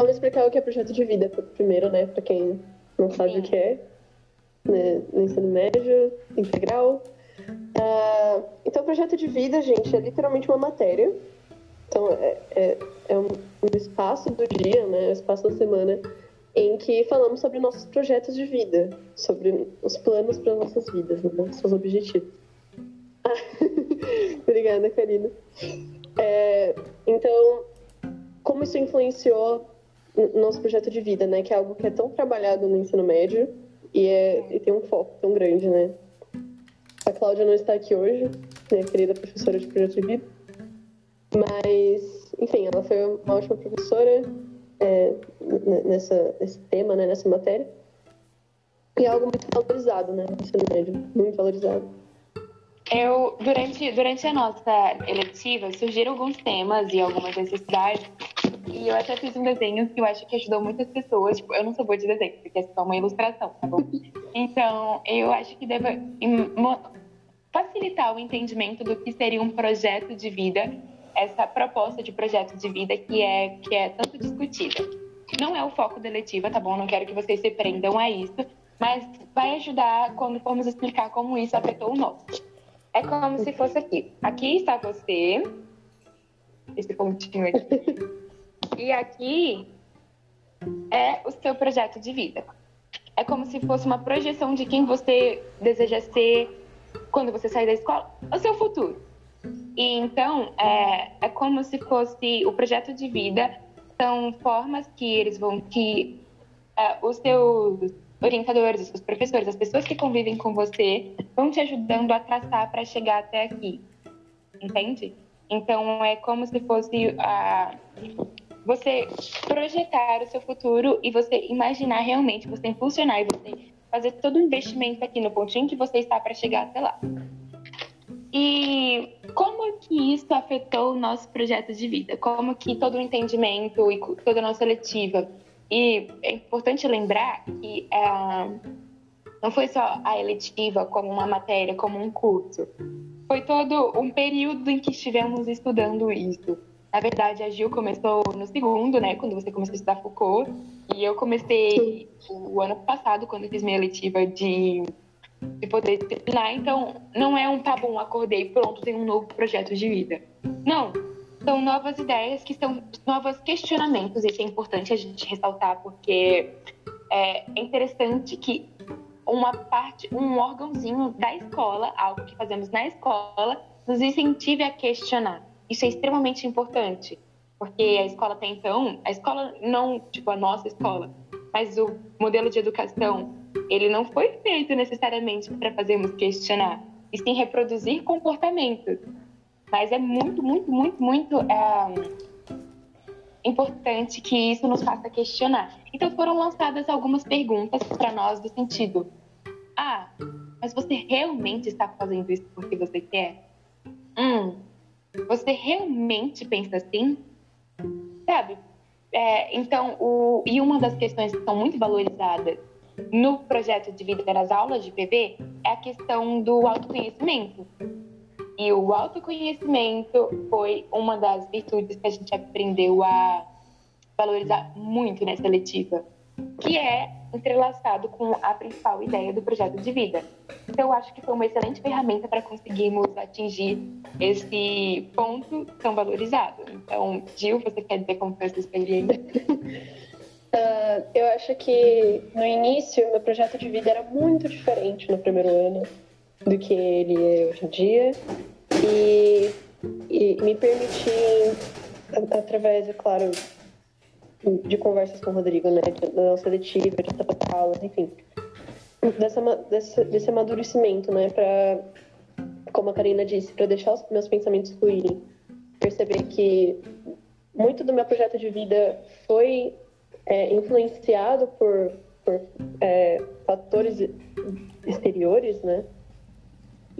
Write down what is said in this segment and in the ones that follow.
vamos explicar o que é projeto de vida primeiro, né? Para quem não sabe Sim. o que é. Né? No ensino médio, integral. Uh, então, projeto de vida, gente, é literalmente uma matéria. Então, é, é, é um, um, espaço do dia, né? Um espaço da semana em que falamos sobre nossos projetos de vida, sobre os planos para nossas vidas, né? nossos objetivos. Obrigada, Karina. É, então, como isso influenciou nosso projeto de vida, né? Que é algo que é tão trabalhado no ensino médio e, é, e tem um foco tão grande, né? A Cláudia não está aqui hoje, minha querida professora de projeto de vida, mas, enfim, ela foi uma ótima professora é, nessa, nesse tema, né? Nessa matéria. E é algo muito valorizado, né? No ensino médio, muito valorizado. Eu, durante, durante a nossa eletiva, surgiram alguns temas e algumas necessidades. E eu até fiz um desenho que eu acho que ajudou muitas pessoas. Tipo, eu não sou boa de desenho, porque é só uma ilustração, tá bom? Então, eu acho que deve facilitar o entendimento do que seria um projeto de vida, essa proposta de projeto de vida que é, que é tanto discutida. Não é o foco da eletiva, tá bom? Não quero que vocês se prendam a isso, mas vai ajudar quando formos explicar como isso afetou o nosso. É como se fosse aqui. Aqui está você. Esse pontinho aqui. E aqui é o seu projeto de vida. É como se fosse uma projeção de quem você deseja ser quando você sair da escola, o seu futuro. E então é, é como se fosse o projeto de vida são formas que eles vão que é, os seus orientadores, os professores, as pessoas que convivem com você vão te ajudando a traçar para chegar até aqui, entende? Então é como se fosse a você projetar o seu futuro e você imaginar realmente, você impulsionar e você fazer todo o investimento aqui no pontinho que você está para chegar até lá. E como que isso afetou o nosso projeto de vida? Como que todo o entendimento e toda a nossa letiva e é importante lembrar que é, não foi só a eletiva como uma matéria, como um curso. Foi todo um período em que estivemos estudando isso. Na verdade, a Gil começou no segundo, né, quando você começou a estudar Foucault, e eu comecei o ano passado, quando fiz minha eletiva de, de poder disciplinar. Então, não é um tá bom, acordei, pronto, tem um novo projeto de vida. Não, são novas ideias que são novos questionamentos. Isso é importante a gente ressaltar, porque é interessante que uma parte, um órgãozinho da escola, algo que fazemos na escola, nos incentive a questionar. Isso é extremamente importante, porque a escola até então, a escola não, tipo a nossa escola, mas o modelo de educação, ele não foi feito necessariamente para fazermos questionar, e sim reproduzir comportamentos. Mas é muito, muito, muito, muito é, importante que isso nos faça questionar. Então foram lançadas algumas perguntas para nós do sentido: ah, mas você realmente está fazendo isso porque você quer? Hum, você realmente pensa assim? Sabe? É, então, o, e uma das questões que são muito valorizadas no projeto de vida das aulas de PV é a questão do autoconhecimento. E o autoconhecimento foi uma das virtudes que a gente aprendeu a valorizar muito nessa letiva, que é entrelaçado com a principal ideia do projeto de vida. Então, eu acho que foi uma excelente ferramenta para conseguirmos atingir esse ponto tão valorizado. Então, Gil, você quer dizer como foi essa experiência? Uh, eu acho que no início, meu projeto de vida era muito diferente no primeiro ano do que ele é hoje em dia e, e me permitir, através, é claro, de conversas com o Rodrigo, né, da nossa letiva, de aulas, enfim, dessa, desse, desse amadurecimento, né, para, como a Karina disse, para deixar os meus pensamentos fluírem, perceber que muito do meu projeto de vida foi é, influenciado por, por é, fatores exteriores, né,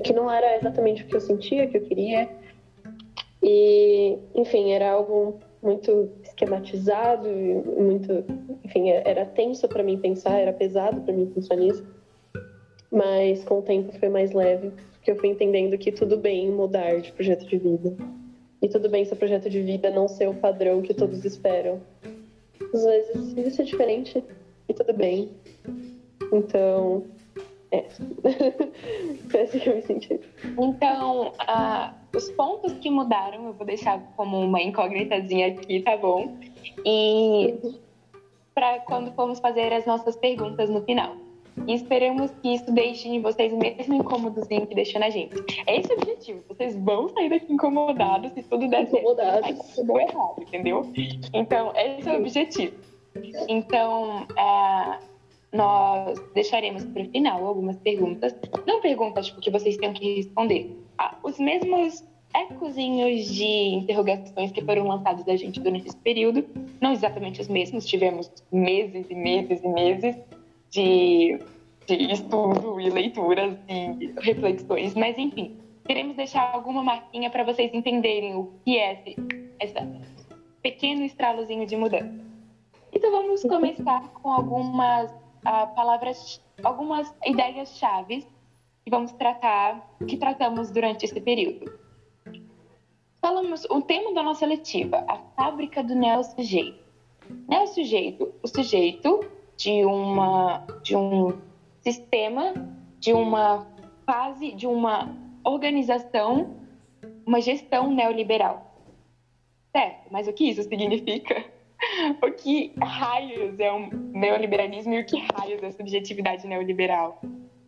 que não era exatamente o que eu sentia, o que eu queria. E, enfim, era algo muito esquematizado, muito, enfim, era tenso para mim pensar, era pesado para mim pensar nisso. Mas com o tempo foi mais leve, porque eu fui entendendo que tudo bem mudar de projeto de vida. E tudo bem seu projeto de vida não ser o padrão que todos esperam. às vezes isso é diferente e tudo bem. Então, é. Foi assim que eu me senti. Então, uh, os pontos que mudaram, eu vou deixar como uma incógnitazinha aqui, tá bom? E para quando formos fazer as nossas perguntas no final. E esperamos que isso deixe em vocês o mesmo incômodozinho que deixou na gente. É esse o objetivo. Vocês vão sair daqui incomodados se tudo der certo. Incomodados. Tudo errado, entendeu? Então, esse é o objetivo. Então, é, nós deixaremos para o final algumas perguntas. Não perguntas tipo, que vocês tenham que responder. Ah, os mesmos ecozinhos de interrogações que foram lançados da gente durante esse período. Não exatamente os mesmos, tivemos meses e meses e meses de, de estudo e leituras e reflexões, mas enfim, queremos deixar alguma marquinha para vocês entenderem o que é esse, esse pequeno estralozinho de mudança. Então vamos começar com algumas uh, palavras, algumas ideias chaves que vamos tratar, que tratamos durante esse período. Falamos o tema da nossa letiva, a fábrica do neo-sujeito. Neo-sujeito, o sujeito de, uma, de um sistema, de uma fase, de uma organização, uma gestão neoliberal. Certo, mas o que isso significa? O que raios é um neoliberalismo e o que raios é subjetividade neoliberal?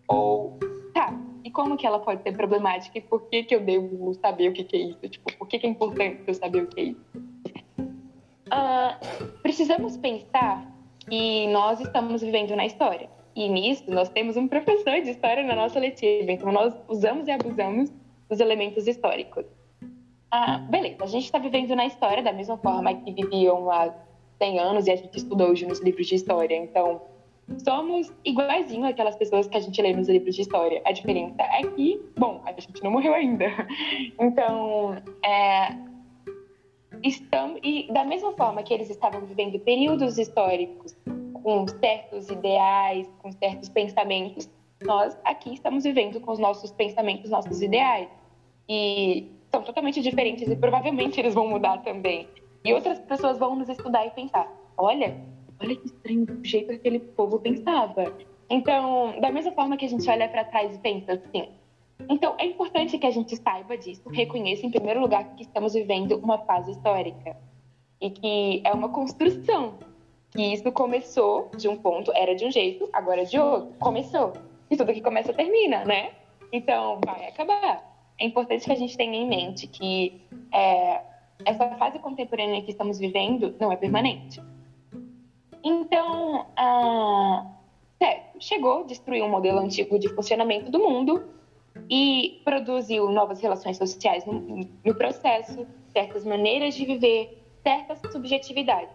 Ou, tá, e como que ela pode ser problemática e por que, que eu devo saber o que, que é isso? Tipo, por que, que é importante eu saber o que é isso? Uh, precisamos pensar que nós estamos vivendo na história. E nisso, nós temos um professor de história na nossa letiva, então nós usamos e abusamos dos elementos históricos. Ah, beleza, a gente está vivendo na história da mesma forma que viviam há 100 anos e a gente estudou hoje nos livros de história. Então, somos iguaizinho aquelas pessoas que a gente lê nos livros de história. A diferença é que, bom, a gente não morreu ainda. Então, é, estamos, e da mesma forma que eles estavam vivendo períodos históricos com certos ideais, com certos pensamentos, nós aqui estamos vivendo com os nossos pensamentos, nossos ideais. E são totalmente diferentes e provavelmente eles vão mudar também. E outras pessoas vão nos estudar e pensar: olha, olha que estranho o jeito que aquele povo pensava. Então, da mesma forma que a gente olha para trás e pensa assim, então, é importante que a gente saiba disso, reconheça, em primeiro lugar, que estamos vivendo uma fase histórica e que é uma construção. Que isso começou de um ponto, era de um jeito, agora é de outro. Começou. E tudo que começa termina, né? Então, vai acabar. É importante que a gente tenha em mente que é, essa fase contemporânea que estamos vivendo não é permanente. Então, ah, certo, chegou, destruiu um modelo antigo de funcionamento do mundo e produziu novas relações sociais no, no processo, certas maneiras de viver, certas subjetividades.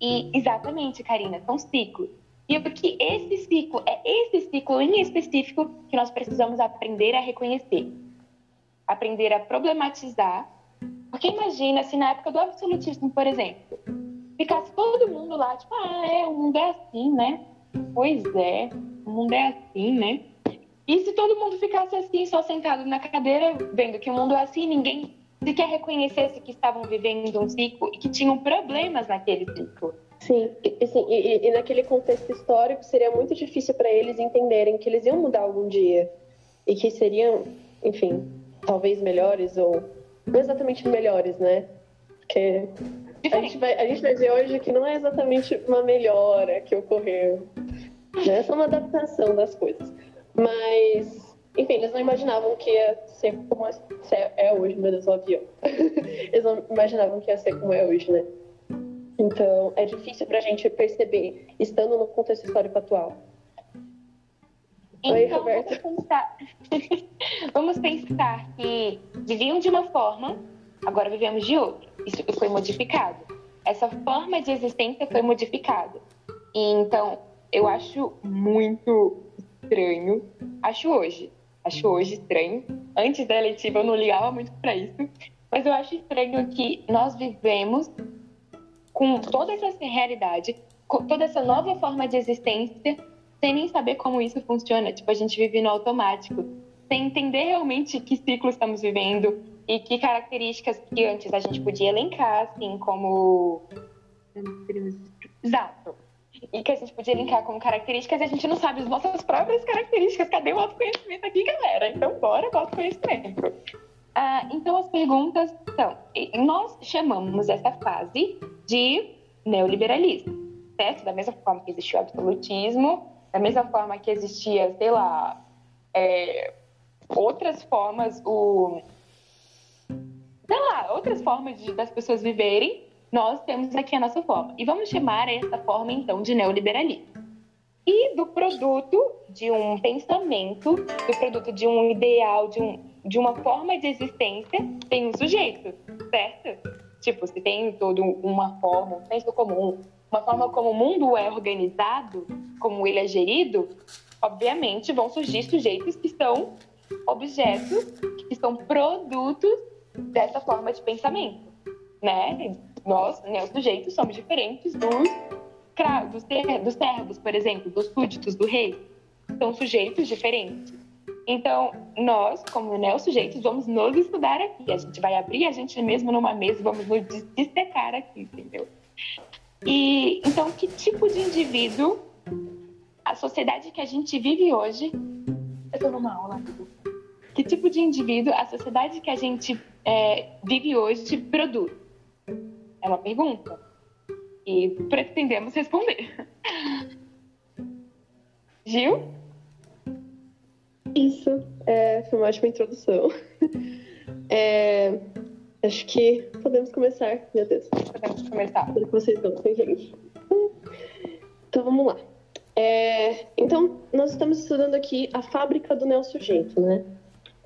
E exatamente, Karina, são ciclos. E o que esse ciclo, é esse ciclo em específico que nós precisamos aprender a reconhecer. Aprender a problematizar. Porque imagina se na época do absolutismo, por exemplo, ficasse todo mundo lá, tipo, ah, é, o mundo é assim, né? Pois é, o mundo é assim, né? E se todo mundo ficasse assim, só sentado na cadeira, vendo que o mundo é assim, ninguém sequer reconhecesse que estavam vivendo um ciclo e que tinham problemas naquele ciclo. Sim, e, sim, e, e naquele contexto histórico seria muito difícil para eles entenderem que eles iam mudar algum dia e que seriam, enfim, talvez melhores ou não exatamente melhores, né? Porque a gente, vai, a gente vai ver hoje que não é exatamente uma melhora que ocorreu, né? É só uma adaptação das coisas. Mas, enfim, eles não imaginavam que ia ser como é hoje, meu Deus, o avião. eles não imaginavam que ia ser como é hoje, né? Então, é difícil pra gente perceber, estando no contexto histórico atual. Então, Oi, Roberta. Vamos pensar... vamos pensar que viviam de uma forma, agora vivemos de outra. Isso foi modificado. Essa forma de existência foi modificada. E, então, eu acho muito estranho. Acho hoje. Acho hoje estranho. Antes da eleitiva eu não ligava muito para isso. Mas eu acho estranho que nós vivemos com toda essa realidade, com toda essa nova forma de existência, sem nem saber como isso funciona. Tipo, a gente vive no automático, sem entender realmente que ciclo estamos vivendo e que características que antes a gente podia elencar, assim, como Exato. E que a gente podia linkar como características e a gente não sabe as nossas próprias características. Cadê o autoconhecimento aqui, galera? Então, bora com o autoconhecimento. Ah, então, as perguntas são: nós chamamos essa fase de neoliberalismo, certo? Da mesma forma que existiu o absolutismo, da mesma forma que existia, sei lá, é, outras formas, o. sei lá, outras formas de, das pessoas viverem, nós temos aqui a nossa forma. E vamos chamar essa forma, então, de neoliberalismo. E do produto de um pensamento, do produto de um ideal, de um de uma forma de existência tem um sujeito, certo? Tipo, se tem toda uma forma, um senso comum, uma forma como o mundo é organizado, como ele é gerido, obviamente vão surgir sujeitos que são objetos, que são produtos dessa forma de pensamento, né? Nós, né, os sujeitos, somos diferentes dos, dos, dos servos, por exemplo, dos súditos do rei. São sujeitos diferentes. Então, nós, como neo-sujeitos, vamos nos estudar aqui. A gente vai abrir a gente mesmo numa mesa vamos nos dissecar aqui, entendeu? E, então, que tipo de indivíduo a sociedade que a gente vive hoje... Eu estou numa aula. Que tipo de indivíduo a sociedade que a gente é, vive hoje produz? É uma pergunta. E pretendemos responder. Gil? Isso, é, foi uma ótima introdução. É, acho que podemos começar, meu Deus. Podemos começar. Espero que vocês gostem, gente. Então vamos lá. É, então, nós estamos estudando aqui a fábrica do neossujeito, né?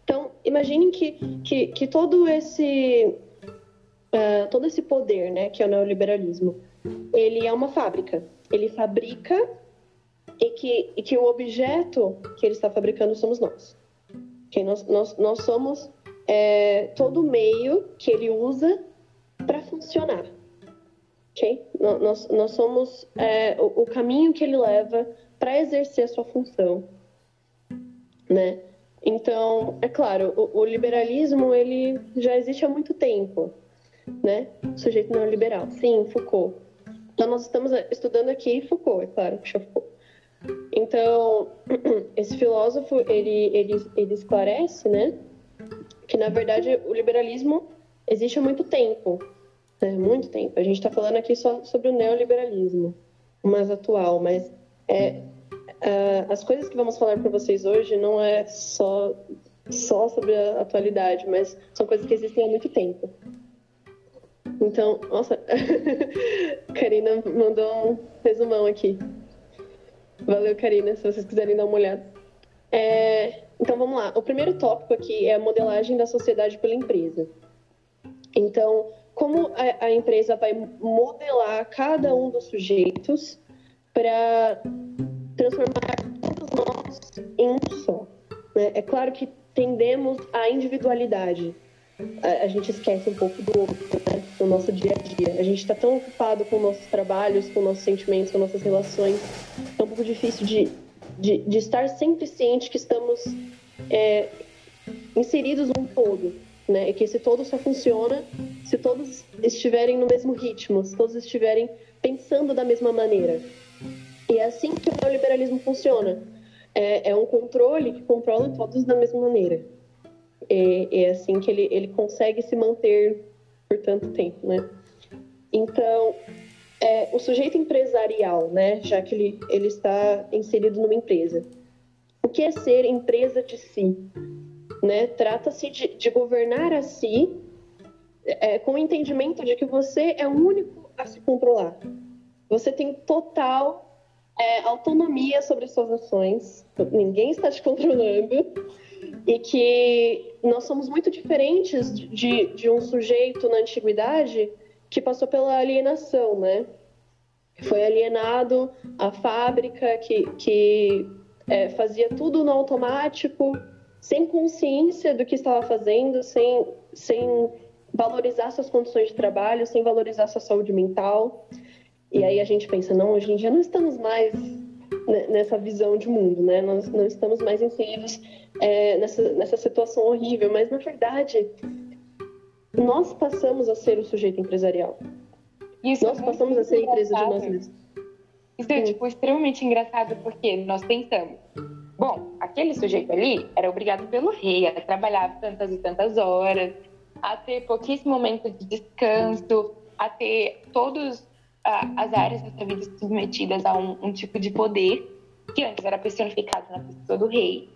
Então, imaginem que, que, que todo esse uh, todo esse poder, né, que é o neoliberalismo, ele é uma fábrica. Ele fabrica e que, e que o objeto que ele está fabricando somos nós. Okay? Nós, nós, nós somos é, todo o meio que ele usa para funcionar. Okay? Nós, nós somos é, o, o, caminho que ele leva para exercer a sua função. Né? Então, é claro, o, o, liberalismo ele já existe há muito tempo. Né? Sujeito neoliberal. Sim, Foucault. Então, nós estamos estudando aqui Foucault, é claro, Foucault. Então, esse filósofo, ele, ele, ele esclarece, né, que na verdade o liberalismo existe há muito tempo, né, muito tempo. A gente está falando aqui só sobre o neoliberalismo, o mais atual, mas é, uh, as coisas que vamos falar para vocês hoje não é só só sobre a atualidade, mas são coisas que existem há muito tempo. Então, nossa, Karina mandou um resumão aqui. Valeu, Karina, se vocês quiserem dar uma olhada. É, então vamos lá. O primeiro tópico aqui é a modelagem da sociedade pela empresa. Então, como a, a empresa vai modelar cada um dos sujeitos para transformar todos nós em um só. Né? É claro que tendemos à individualidade. A, a gente esquece um pouco do outro né? no nosso dia a dia. A gente está tão ocupado com nossos trabalhos, com nossos sentimentos, com nossas relações é um pouco difícil de, de, de estar sempre ciente que estamos é, inseridos num todo, né? E que esse todo só funciona se todos estiverem no mesmo ritmo, se todos estiverem pensando da mesma maneira. E é assim que o neoliberalismo funciona. É, é um controle que controla todos da mesma maneira. É, é assim que ele, ele consegue se manter por tanto tempo, né? Então, é, o sujeito empresarial, né, já que ele, ele está inserido numa empresa. O que é ser empresa de si? Né? Trata-se de, de, governar a si é, com o entendimento de que você é o único a se controlar. Você tem total é, autonomia sobre suas ações, ninguém está te controlando, e que nós somos muito diferentes de, de um sujeito na antiguidade que passou pela alienação, né? Foi alienado a fábrica que, que é, fazia tudo no automático, sem consciência do que estava fazendo, sem, sem valorizar suas condições de trabalho, sem valorizar sua saúde mental. E aí a gente pensa, não, hoje em dia não estamos mais nessa visão de mundo, né? Nós não estamos mais inseridos é, nessa, nessa situação horrível, mas na verdade nós passamos a ser o sujeito empresarial. Isso nós é passamos a ser empresa de nós mesmos. Isso é, tipo, extremamente engraçado porque nós pensamos, bom, aquele sujeito ali era obrigado pelo rei a trabalhar tantas e tantas horas, a ter pouquíssimo momento de descanso, a ter todas as áreas da sua vida submetidas a um, um tipo de poder que antes era personificado na pessoa do rei.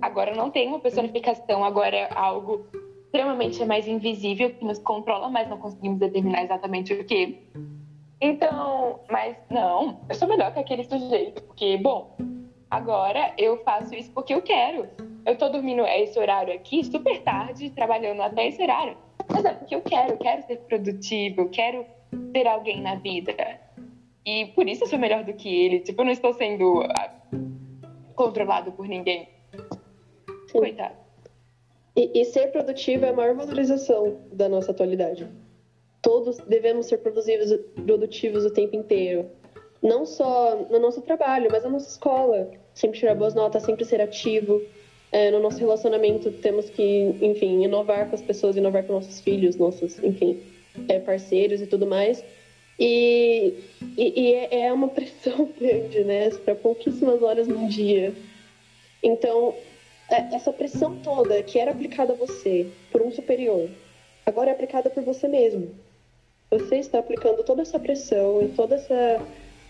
Agora não tem uma personificação, agora é algo extremamente mais invisível que nos controla, mas não conseguimos determinar exatamente o que. Então, mas não, eu sou melhor que aquele sujeito, porque, bom, agora eu faço isso porque eu quero. Eu tô dormindo esse horário aqui super tarde, trabalhando até esse horário, mas é porque eu quero, eu quero ser produtivo, eu quero ser alguém na vida. E por isso eu sou melhor do que ele. Tipo, eu não estou sendo ah, controlado por ninguém. Coitado. E, e, ser produtivo é a maior valorização da nossa atualidade. Todos devemos ser produtivos, produtivos o tempo inteiro. Não só no nosso trabalho, mas na nossa escola. Sempre tirar boas notas, sempre ser ativo. É, no nosso relacionamento, temos que, enfim, inovar com as pessoas, inovar com nossos filhos, nossos, enfim, é, parceiros e tudo mais. E, e, e é, é uma pressão grande, né? Para pouquíssimas horas no dia. Então, essa pressão toda que era aplicada a você por um superior, agora é aplicada por você mesmo. Você está aplicando toda essa pressão e toda essa,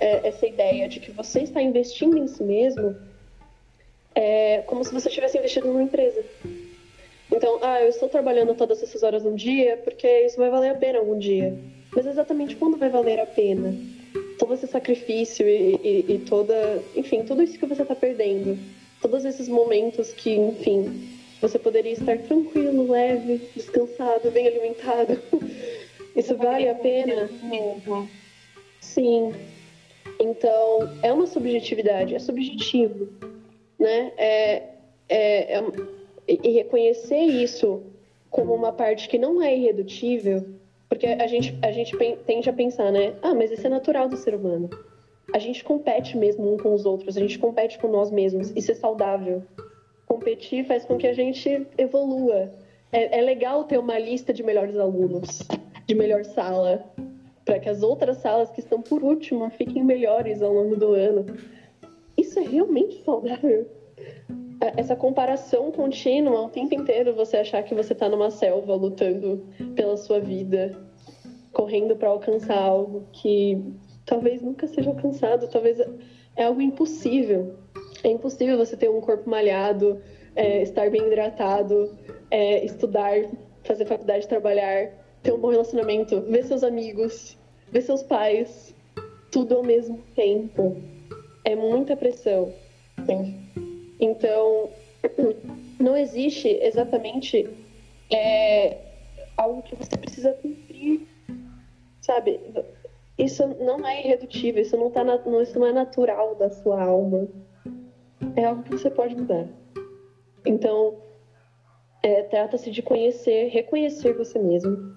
é, essa ideia de que você está investindo em si mesmo é como se você tivesse investido numa empresa. Então, ah, eu estou trabalhando todas essas horas no dia porque isso vai valer a pena algum dia. Mas exatamente quando vai valer a pena? Todo esse sacrifício e, e, e toda. Enfim, tudo isso que você está perdendo. Todos esses momentos que, enfim, você poderia estar tranquilo, leve, descansado, bem alimentado. Isso vale a pena? Mesmo. Sim. Então, é uma subjetividade, é subjetivo, né? É, é, é, e reconhecer isso como uma parte que não é irredutível porque a gente, a gente tende a pensar, né? Ah, mas isso é natural do ser humano. A gente compete mesmo um com os outros, a gente compete com nós mesmos. Isso é saudável. Competir faz com que a gente evolua. É, é legal ter uma lista de melhores alunos, de melhor sala, para que as outras salas que estão por último fiquem melhores ao longo do ano. Isso é realmente saudável essa comparação contínua o tempo inteiro você achar que você está numa selva lutando pela sua vida, correndo para alcançar algo que talvez nunca seja alcançado, talvez é algo impossível. É impossível você ter um corpo malhado, é, estar bem hidratado, é, estudar, fazer faculdade, trabalhar, ter um bom relacionamento, ver seus amigos, ver seus pais, tudo ao mesmo tempo. É muita pressão. Sim. Então, não existe exatamente é, algo que você precisa cumprir, sabe? Isso não é irredutível, isso não, tá na, isso não é natural da sua alma. É algo que você pode mudar. Então, é, trata-se de conhecer, reconhecer você mesmo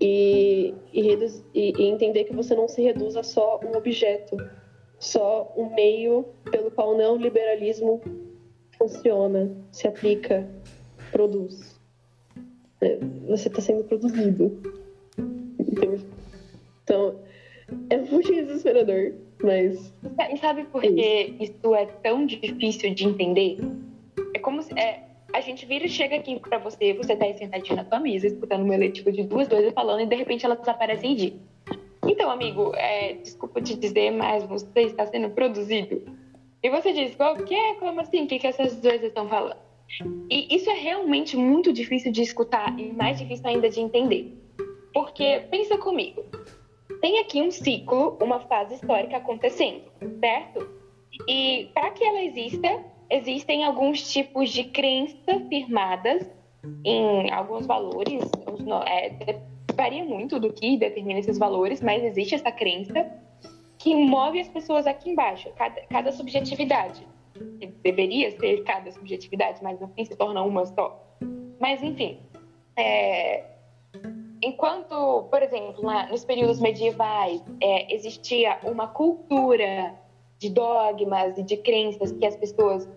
e, e, e entender que você não se reduz a só um objeto, só um meio pelo qual o neoliberalismo funciona, se aplica, produz. É, você está sendo produzido. Então, é muito desesperador, mas. E sabe por é que isso é tão difícil de entender? É como se. É, a gente vira e chega aqui para você, você tá aí sentadinho na tua mesa, escutando um eletivo de duas dois falando, e de repente elas aparecem em dia. Então, amigo, é, desculpa te dizer, mas você está sendo produzido e você diz, qual que é? Como assim? O que, que essas duas estão falando? E isso é realmente muito difícil de escutar e mais difícil ainda de entender. Porque, pensa comigo, tem aqui um ciclo, uma fase histórica acontecendo, certo? E para que ela exista, existem alguns tipos de crenças firmadas em alguns valores. É, varia muito do que determina esses valores, mas existe essa crença que move as pessoas aqui embaixo, cada, cada subjetividade. Deveria ser cada subjetividade, mas no fim se torna uma só. Mas, enfim, é, enquanto, por exemplo, lá nos períodos medievais é, existia uma cultura de dogmas e de crenças que as pessoas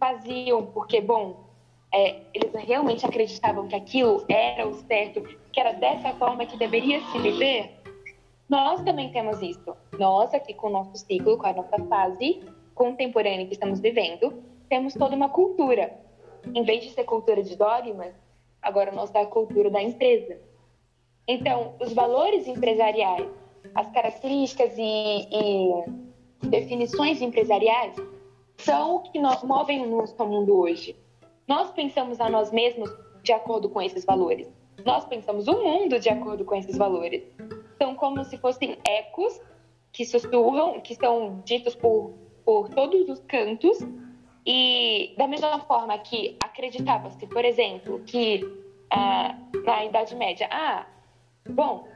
faziam porque, bom, é, eles realmente acreditavam que aquilo era o certo, que era dessa forma que deveria se viver, nós também temos isso. Nós, aqui com o nosso ciclo, com a nossa fase contemporânea que estamos vivendo, temos toda uma cultura. Em vez de ser cultura de dogmas, agora nós é a cultura da empresa. Então, os valores empresariais, as características e, e definições empresariais são o que nós movem o nosso mundo hoje. Nós pensamos a nós mesmos de acordo com esses valores. Nós pensamos o mundo de acordo com esses valores. São como se fossem ecos que sussurram, que são ditos por, por todos os cantos. E da mesma forma que acreditava-se, por exemplo, que ah, na Idade Média, ah, bom,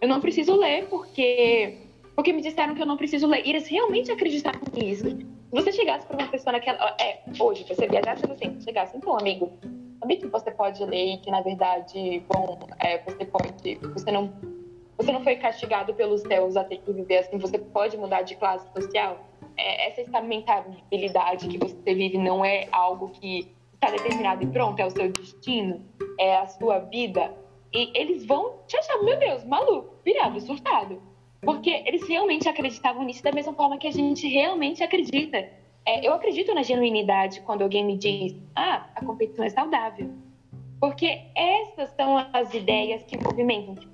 eu não preciso ler porque porque me disseram que eu não preciso ler. E eles realmente acreditavam nisso. Se você chegasse para uma pessoa naquela. É, hoje, você viajasse assim, chegasse, então, amigo, sabe que você pode ler e que, na verdade, bom, é, você pode. Você não, você não foi castigado pelos céus a ter que viver assim, você pode mudar de classe social. É, essa estabilidade que você vive não é algo que está determinado e pronto, é o seu destino, é a sua vida. E eles vão te achar, meu Deus, maluco, virado, surtado. Porque eles realmente acreditavam nisso da mesma forma que a gente realmente acredita. É, eu acredito na genuinidade quando alguém me diz, ah, a competição é saudável. Porque essas são as ideias que movimentam, que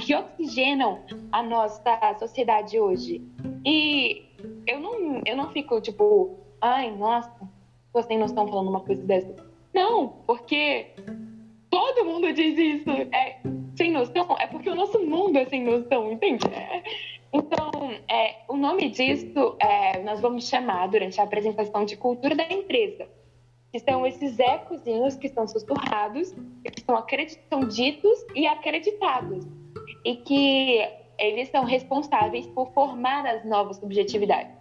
que oxigenam a nossa sociedade hoje. E eu não, eu não fico tipo, ai, nossa, você tem noção falando uma coisa dessa. Não, porque todo mundo diz isso. É sem noção, é porque o nosso mundo é sem noção, entende? É. Então, é, o nome disso é, nós vamos chamar durante a apresentação de cultura da empresa, que são esses ecozinhos que são sussurrados, que são, são ditos e acreditados, e que eles são responsáveis por formar as novas subjetividades.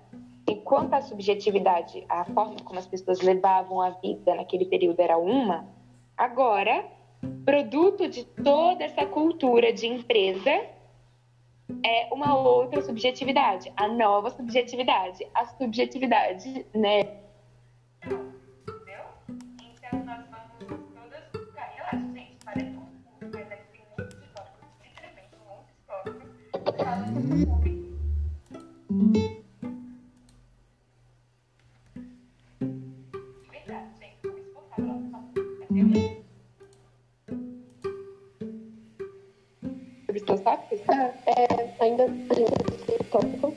Enquanto a subjetividade, a forma como as pessoas levavam a vida naquele período era uma, agora, produto de toda essa cultura de empresa, é uma outra subjetividade, a nova subjetividade, a subjetividade, né? Entendeu? Então nós vamos gente, parece um curso, mas aqui tem muitos muitos. Verdade, tópicos? Ah, é, ainda gente tópico.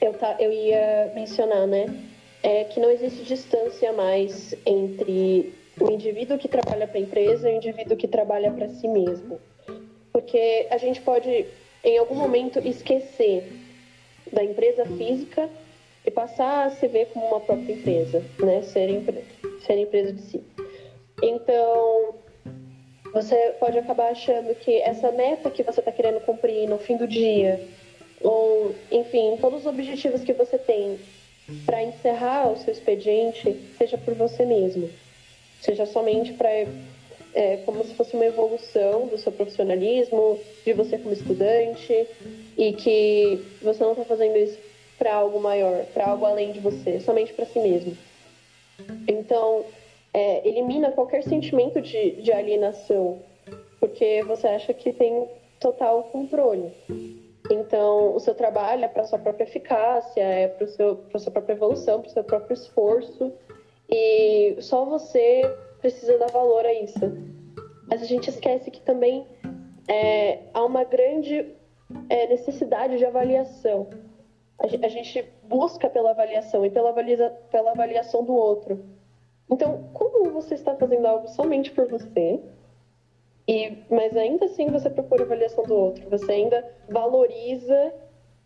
Eu, tá, eu ia mencionar, né? É que não existe distância mais entre o indivíduo que trabalha para a empresa e o indivíduo que trabalha para si mesmo. Porque a gente pode, em algum momento, esquecer da empresa física e passar a se ver como uma própria empresa, né? Ser, ser empresa de si. Então, você pode acabar achando que essa meta que você está querendo cumprir no fim do dia, ou enfim, todos os objetivos que você tem para encerrar o seu expediente, seja por você mesmo, seja somente para é, como se fosse uma evolução do seu profissionalismo, de você como estudante, e que você não está fazendo isso para algo maior, para algo além de você, somente para si mesmo. Então, é, elimina qualquer sentimento de, de alienação, porque você acha que tem total controle. Então, o seu trabalho é para sua própria eficácia, é para a sua própria evolução, para o seu próprio esforço, e só você precisa dar valor a isso. Mas a gente esquece que também é, há uma grande é, necessidade de avaliação. A, gente busca pela avaliação e pela, avalia, pela avaliação do outro. Então, como você está fazendo algo somente por você, e, mas ainda assim você procura a avaliação do outro, você ainda valoriza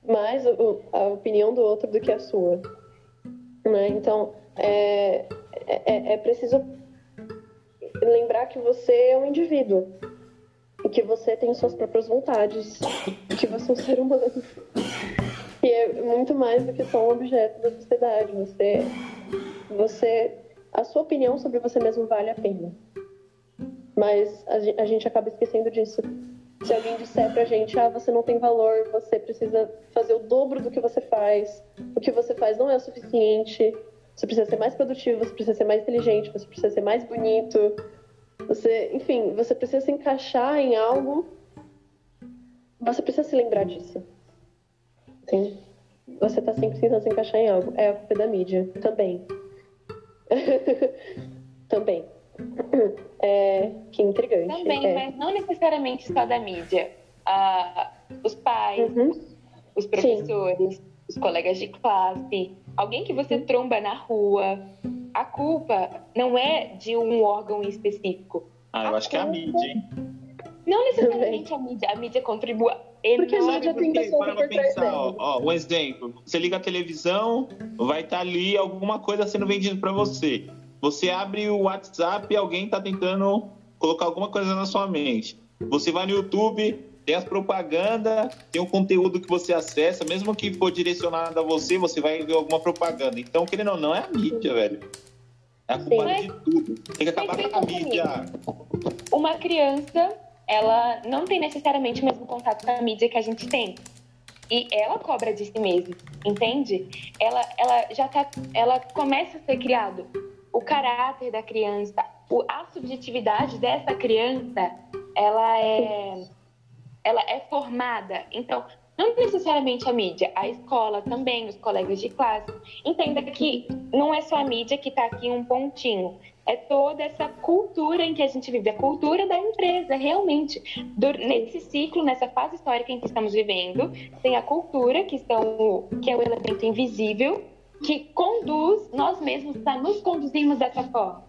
mais a opinião do outro do que a sua. Né? Então, é, é, é preciso lembrar que você é um indivíduo, que você tem suas próprias vontades, que você é um ser humano, que é muito mais do que só um objeto da sociedade. Você, você a sua opinião sobre você mesmo vale a pena. Mas a gente acaba esquecendo disso. Se alguém disser pra gente, ah, você não tem valor, você precisa fazer o dobro do que você faz, o que você faz não é o suficiente, você precisa ser mais produtivo, você precisa ser mais inteligente, você precisa ser mais bonito, você, enfim, você precisa se encaixar em algo você precisa se lembrar disso. Entende? Você tá sempre tentando se encaixar em algo. É a culpa da mídia. Também. Também. É, que intrigante. Também, é. mas não necessariamente só da mídia. Ah, os pais, Uhum. os professores, os colegas de classe, alguém que você tromba na rua. A culpa não é de um órgão em específico. Ah, eu acho que é a mídia, hein? Não necessariamente a mídia. A mídia contribui Porque a mídia Sabe tem pessoas por trás pensar, ó, ó, um exemplo. Você liga a televisão, vai estar ali alguma coisa sendo vendida para você. Você abre o WhatsApp e alguém está tentando colocar alguma coisa na sua mente. Você vai no YouTube, tem as propagandas, tem o conteúdo que você acessa, mesmo que for direcionado a você, você vai ver alguma propaganda. Então, querendo ou não, é a mídia, velho. É a culpa de tudo. Tem que acabar com a mídia. Uma criança, ela não tem necessariamente o mesmo contato com a mídia que a gente tem. E ela cobra de si mesma, entende? Ela, ela já tá, ela começa a ser criado. O caráter da criança, o- a subjetividade dessa criança, ela é, ela é formada. Então, não necessariamente a mídia, a escola também, os colegas de classe. Entenda que não é só a mídia que está aqui um pontinho. É toda essa cultura em que a gente vive, a cultura da empresa, realmente. Nesse ciclo, nessa fase histórica em que estamos vivendo, tem a cultura, que, são, que é o elemento invisível, que conduz, nós mesmos tá, nos conduzimos dessa forma,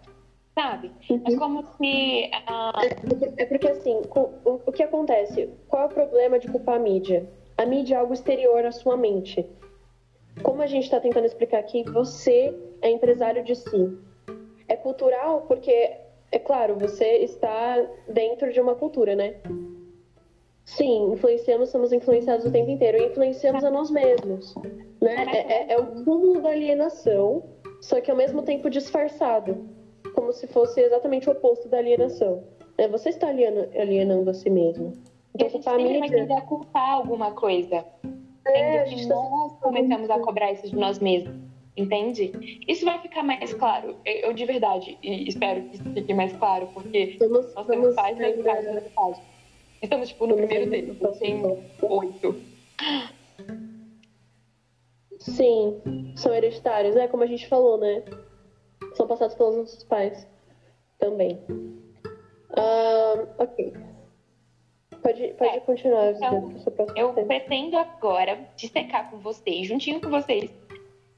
sabe? É como se ah, É porque assim, o, o que acontece? Qual é o problema de culpar a mídia? A mídia é algo exterior à sua mente. Como a gente está tentando explicar aqui, você é empresário de si. É cultural porque, é claro, você está dentro de uma cultura, né? Sim, influenciamos, somos influenciados o tempo inteiro e influenciamos a nós mesmos. Né? É, é- é o cúmulo da alienação, só que ao mesmo tempo disfarçado, como se fosse exatamente o oposto da alienação. né? Você está aliena- alienando a si mesmo. E a Então, gente a sempre vai a culpar alguma coisa. É, a gente tá nós começamos a cobrar isso de nós mesmos. Entende? Isso vai ficar mais claro. Eu, de verdade e espero que isso fique mais claro, porque Vamos, nós temos páginas e e. Estamos, tipo, no primeiro dele. no Tem oito. Sim, são hereditários, é como a gente falou, né? São passados pelos nossos pais também. Ok. Pode, pode É, continuar, então, Eu pretendo agora dissecar com vocês, juntinho com vocês,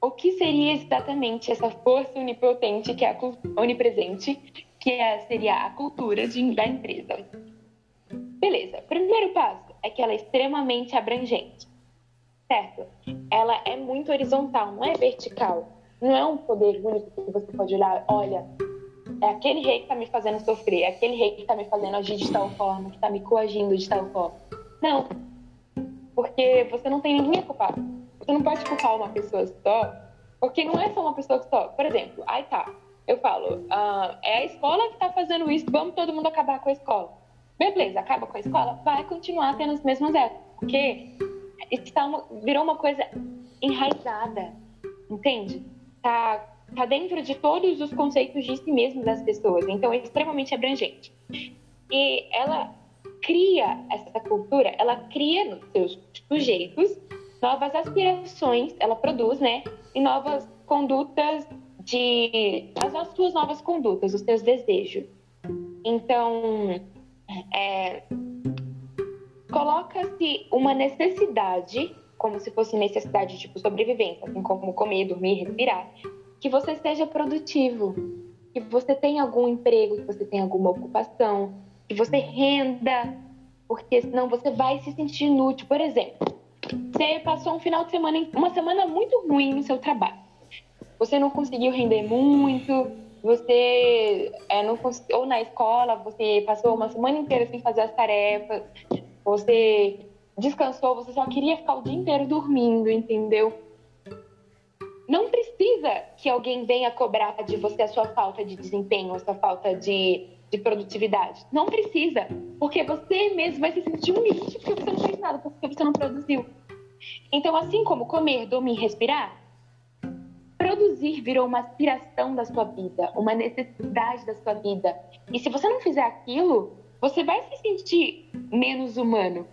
o que seria exatamente essa força onipotente que é a onipresente, que é, seria a cultura de- da empresa. Beleza. Primeiro passo é que ela é extremamente abrangente, certo? Ela é muito horizontal, não é vertical. Não é um poder único que você pode olhar, olha, é aquele rei que tá me fazendo sofrer, é aquele rei que tá me fazendo agir de tal forma, que tá me coagindo de tal forma. Não. Porque você não tem ninguém a. Você não pode culpar uma pessoa só, porque não é só uma pessoa só. Por exemplo, aí tá, eu falo, ah, é a escola que tá fazendo isso, vamos todo mundo acabar com a escola. Beleza, acaba com a escola, vai continuar tendo os mesmos erros. Porque tá uma- virou uma coisa enraizada, entende? Tá, tá dentro de todos os conceitos de si mesmo das pessoas, então é extremamente abrangente. E ela cria essa cultura, ela cria nos seus sujeitos novas aspirações, ela produz, né? E novas condutas de. as, as suas novas condutas, os seus desejos. Então, é, coloca-se uma necessidade, como se fosse necessidade tipo sobrevivência, assim como comer, dormir, respirar, que você seja produtivo, que você tenha algum emprego, que você tenha alguma ocupação, que você renda, porque senão você vai se sentir inútil. Por exemplo, você passou um final de semana, uma semana muito ruim no seu trabalho. Você não conseguiu render muito, você é, não ou na escola você passou uma semana inteira sem fazer as tarefas, você descansou, você só queria ficar o dia inteiro dormindo, entendeu? Não precisa que alguém venha cobrar de você a sua falta de desempenho, a sua falta de, de produtividade. Não precisa, porque você mesmo vai se sentir um lixo porque você não fez nada, porque você não produziu. Então, assim como comer, dormir, respirar, produzir virou uma aspiração da sua vida, uma necessidade da sua vida. E se você não fizer aquilo, você vai se sentir menos humano.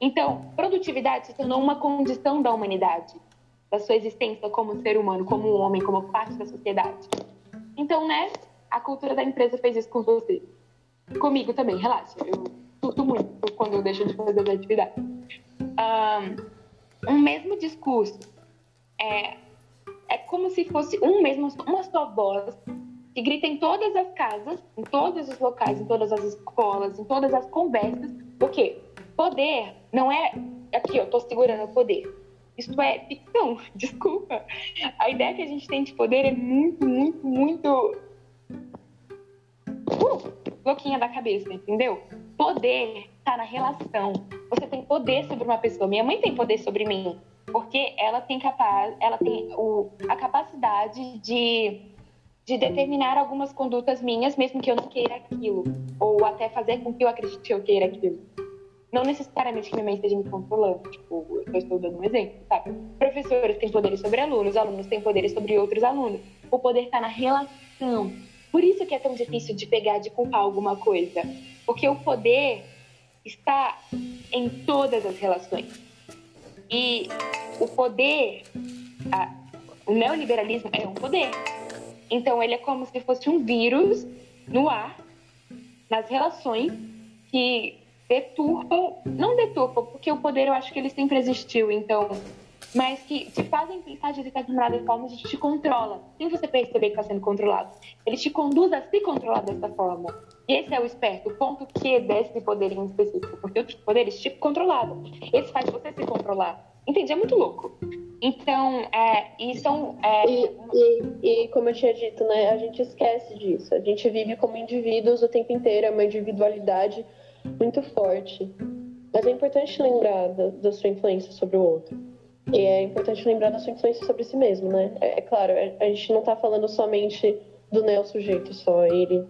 Então, produtividade se tornou uma condição da humanidade, da sua existência como ser humano, como homem, como parte da sociedade. Então, né, a cultura da empresa fez isso com você. Comigo também, relaxa. Eu surto muito quando eu deixo de fazer as atividades. Um, um mesmo discurso é, é como se fosse um mesmo, uma só voz que grita em todas as casas, em todos os locais, em todas as escolas, em todas as conversas. O quê? Poder não é aqui, eu tô segurando o poder. Isso é ficção, desculpa. A ideia que a gente tem de poder é muito, muito, muito uh, louquinha da cabeça, entendeu? Poder tá na relação. Você tem poder sobre uma pessoa. Minha mãe tem poder sobre mim, porque ela tem capaz, ela tem o, a capacidade de de determinar algumas condutas minhas, mesmo que eu não queira aquilo, ou até fazer com que eu acredite que eu queira aquilo. Não necessariamente que minha mãe esteja me controlando, tipo, eu estou dando um exemplo, sabe? Professores têm poderes sobre alunos, alunos têm poderes sobre outros alunos. O poder está na relação. Por isso que é tão difícil de pegar, de culpar alguma coisa. Porque o poder está em todas as relações. E o poder, a, o neoliberalismo é um poder. Então, ele é como se fosse um vírus no ar, nas relações, que deturpam, não deturpam, porque o poder eu acho que ele sempre existiu, então, mas que te fazem pensar de determinada forma e te controla, sem você perceber que está sendo controlado. Ele te conduz a se controlar dessa forma. Esse é o esperto, o ponto que desse poder em específico, porque outros poderes te controlavam. Esse faz você se controlar. Entende? É muito louco. Então, é, e são. É... E, e, e, como eu tinha dito, né, a gente esquece disso. A gente vive como indivíduos o tempo inteiro, é uma individualidade muito forte. Mas é importante lembrar da, da sua influência sobre o outro. E é importante lembrar da sua influência sobre si mesmo, né? É, é claro, a, gente não está falando somente do neo-sujeito só, ele,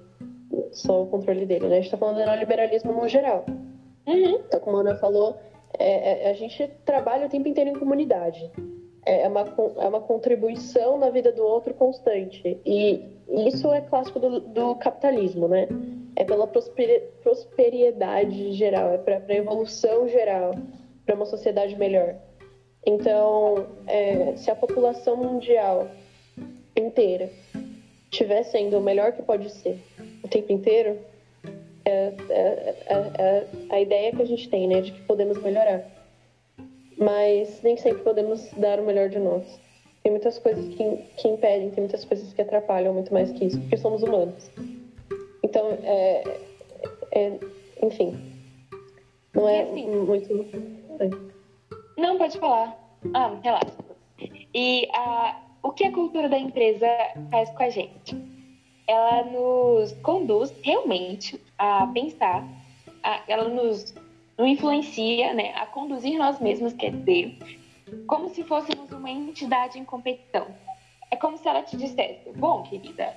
só o controle dele, né? A gente está falando do neoliberalismo no geral. Uhum. Então, como a Ana falou, é, é, a gente trabalha o tempo inteiro em comunidade. É, é uma, é uma contribuição na vida do outro constante. E isso é clássico do, do capitalismo, né? É pela prosperidade geral, é para a evolução geral, para uma sociedade melhor. Então, é, se a população mundial inteira estiver sendo o melhor que pode ser o tempo inteiro, é, é, é, a ideia que a gente tem, né, de que podemos melhorar. Mas nem sempre podemos dar o melhor de nós. Tem muitas coisas que, que impedem, tem muitas coisas que atrapalham muito mais que isso, porque somos humanos. Então, é, é enfim, não é assim, muito. Não, pode falar. Ah, relaxa. E a, o que a cultura da empresa faz com a gente? Ela nos conduz realmente a pensar, a, ela nos, nos influencia né, a conduzir nós mesmos, quer dizer, como se fôssemos uma entidade em competição. É como se ela te dissesse: Bom, querida,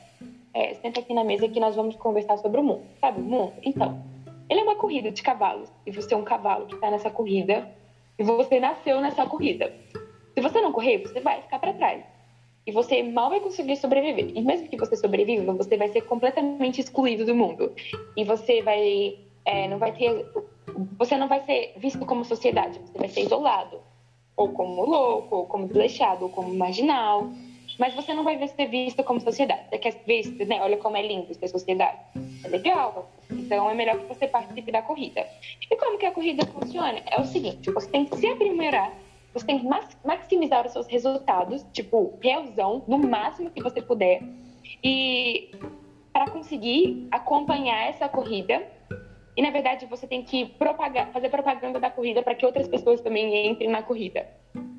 é, senta aqui na mesa que nós vamos conversar sobre o mundo. Sabe o mundo? Então, ele é uma corrida de cavalos e você é um cavalo que está nessa corrida e você nasceu nessa corrida. Se você não correr, você vai ficar para trás e você mal vai conseguir sobreviver. E mesmo que você sobreviva, você vai ser completamente excluído do mundo. E você vai. É, não vai ter. Você não vai ser visto como sociedade, você vai ser isolado. Ou como louco, ou como desleixado, ou como marginal. Mas você não vai ser visto como sociedade. Você quer ver, né? Olha como é lindo ser sociedade. É legal. Então é melhor que você participe da corrida. E como que a corrida funciona? É o seguinte: você tem que se aprimorar você tem que maximizar os seus resultados, tipo, realzão, no máximo que você puder. E para conseguir acompanhar essa corrida, e na verdade você tem que propagar, fazer propaganda da corrida para que outras pessoas também entrem na corrida.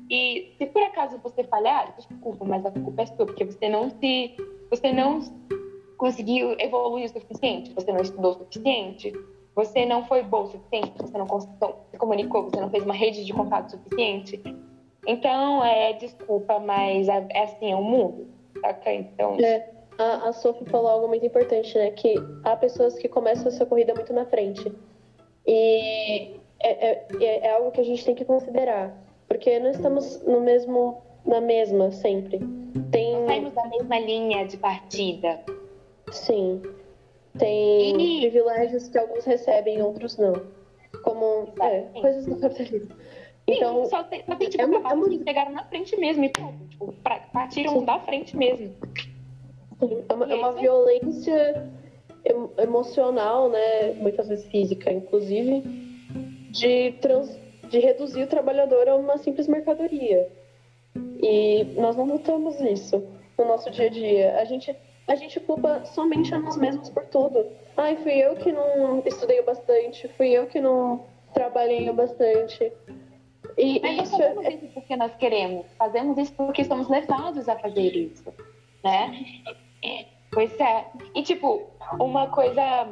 E se por acaso você falhar, desculpa, mas a culpa é sua, porque você não se. Você não conseguiu evoluir o suficiente, você não estudou o suficiente, você não foi bom o suficiente, você não se comunicou, você não fez uma rede de contato suficiente. Então, é, desculpa, mas é, é assim, é o mundo, saca? Então... É, a, a Sophie falou algo muito importante, né? Que há pessoas que começam a sua corrida muito na frente. E é, é, é, algo que a gente tem que considerar. Porque nós estamos no mesmo, na mesma sempre. Tem... Saímos da mesma linha de partida. Sim. Tem privilégios que alguns recebem e outros não. Como é, coisas do capitalismo. Então, Sim, só tem, só tem tipo, é uma- é uma- que pegaram na frente mesmo e pronto. Tipo, pra- partiram Sim. da frente mesmo. É uma, é uma violência em- emocional, né? Muitas vezes física, inclusive, de, trans, de reduzir o trabalhador a uma simples mercadoria. E nós não lutamos isso no nosso dia a dia. A gente, a gente culpa somente a nós mesmos por tudo. Ai, fui eu que não estudei o bastante, fui eu que não trabalhei o bastante. E, Mas não isso é, fazemos isso porque nós queremos. Fazemos isso porque somos levados a fazer isso, né? É, Pois é. E, tipo, uma coisa...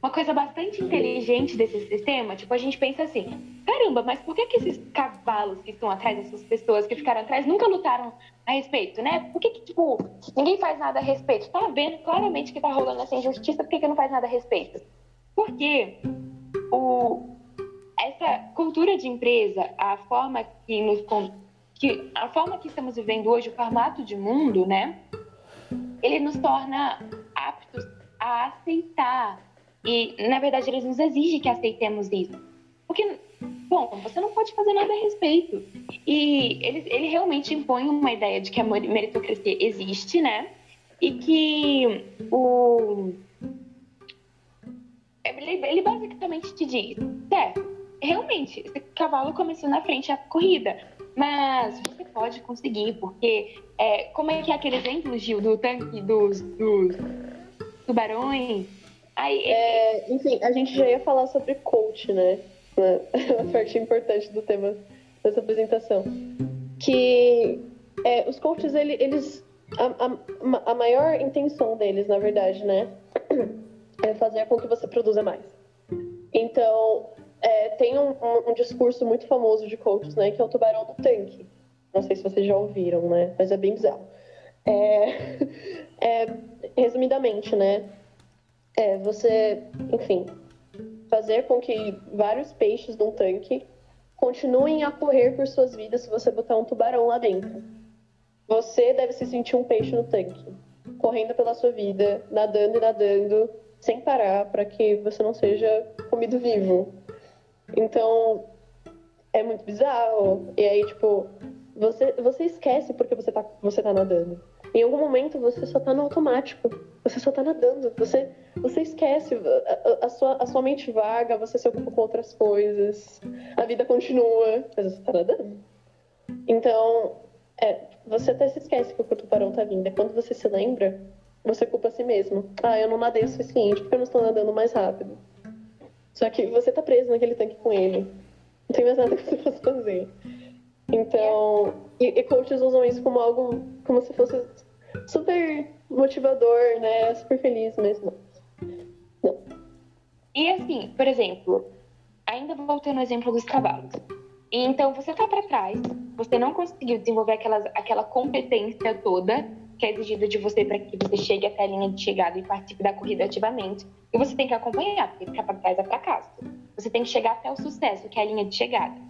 Uma coisa bastante inteligente desse sistema, tipo, a gente pensa assim, caramba, mas por que, que esses cavalos que estão atrás, essas pessoas que ficaram atrás, nunca lutaram a respeito, né? Por que, que tipo, ninguém faz nada a respeito? Tá vendo claramente que tá rolando essa injustiça, por que, que não faz nada a respeito? Porque o, essa cultura de empresa, a forma que nos que a forma que estamos vivendo hoje, o formato de mundo, né? Ele nos torna aptos a aceitar e, na verdade, eles nos exigem que aceitemos isso. Porque, bom, você não pode fazer nada a respeito. E ele, ele realmente impõe uma ideia de que a meritocracia existe, né? E que o, ele, ele basicamente te diz, certo, realmente, esse cavalo começou na frente a corrida, mas você pode conseguir, porque é, como é que é aquele exemplo, Gil, do tanque dos, dos tubarões? Aí, É, enfim, a gente já ia falar sobre coach, né? Uma parte importante do tema dessa apresentação. Que é, os coaches, ele- eles. A, a- a maior intenção deles, na verdade, né? É fazer com que você produza mais. Então, é, tem um, um- um discurso muito famoso de coaches, né? Que é o tubarão do tanque. Não sei se vocês já ouviram, né? Mas é bem bizarro. É, é, resumidamente, né? É você, enfim, fazer com que vários peixes de um tanque continuem a correr por suas vidas se você botar um tubarão lá dentro. Você deve se sentir um peixe no tanque, correndo pela sua vida, nadando e nadando, sem parar, para que você não seja comido vivo. Então, é muito bizarro. E aí, tipo, você, você esquece porque você tá, você tá nadando. Em algum momento você só tá no automático. Você só tá nadando. Você, você esquece. A, a- sua, a sua mente vaga, você se ocupa com outras coisas. A vida continua, mas você tá nadando. Então, é, você até se esquece que o tubarão tá vindo. E quando você se lembra, você culpa a si mesmo. Ah, eu não nadei o suficiente porque eu não estou nadando mais rápido. Só que você tá preso naquele tanque com ele. Não tem mais nada que você possa fazer. Então, e, e coaches usam isso como algo, como se fosse super motivador, né? Super feliz, mas não. E assim, por exemplo, ainda voltando no exemplo dos cavalos. Então, você tá para trás, você não conseguiu desenvolver aquelas, aquela competência toda que é exigida de você para que você chegue até a linha de chegada e participe da corrida ativamente. E você tem que acompanhar, porque ficar para trás é fracasso. Você tem que chegar até o sucesso, que é a linha de chegada.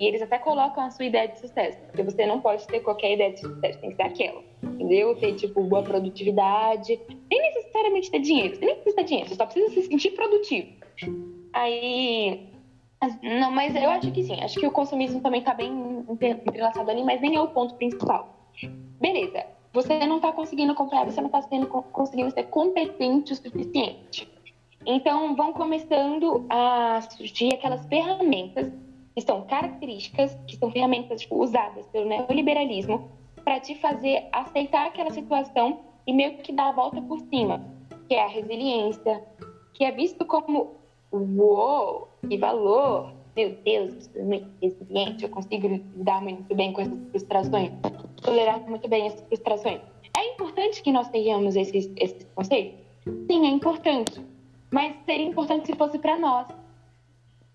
E eles até colocam a sua ideia de sucesso, porque você não pode ter qualquer ideia de sucesso, tem que ser aquela. Entendeu? Ter, tipo, boa produtividade. Nem necessariamente ter dinheiro, você nem precisa ter dinheiro, você só precisa se sentir produtivo. Aí. Não, mas eu acho que sim, acho que o consumismo também tá bem entrelaçado ali, mas nem é o ponto principal. Beleza, você não tá conseguindo acompanhar, você não tá sendo, conseguindo ser competente o suficiente. Então, vão começando a surgir aquelas ferramentas que são características, que são ferramentas tipo, usadas pelo neoliberalismo para te fazer aceitar aquela situação e meio que dar a volta por cima, que é a resiliência, que é visto como uou, que valor, meu Deus, eu sou muito resiliente, eu consigo lidar muito bem com essas frustrações, tolerar muito bem essas frustrações. É importante que nós tenhamos esses, esses conceitos? Sim, é importante. Mas seria importante se fosse para nós,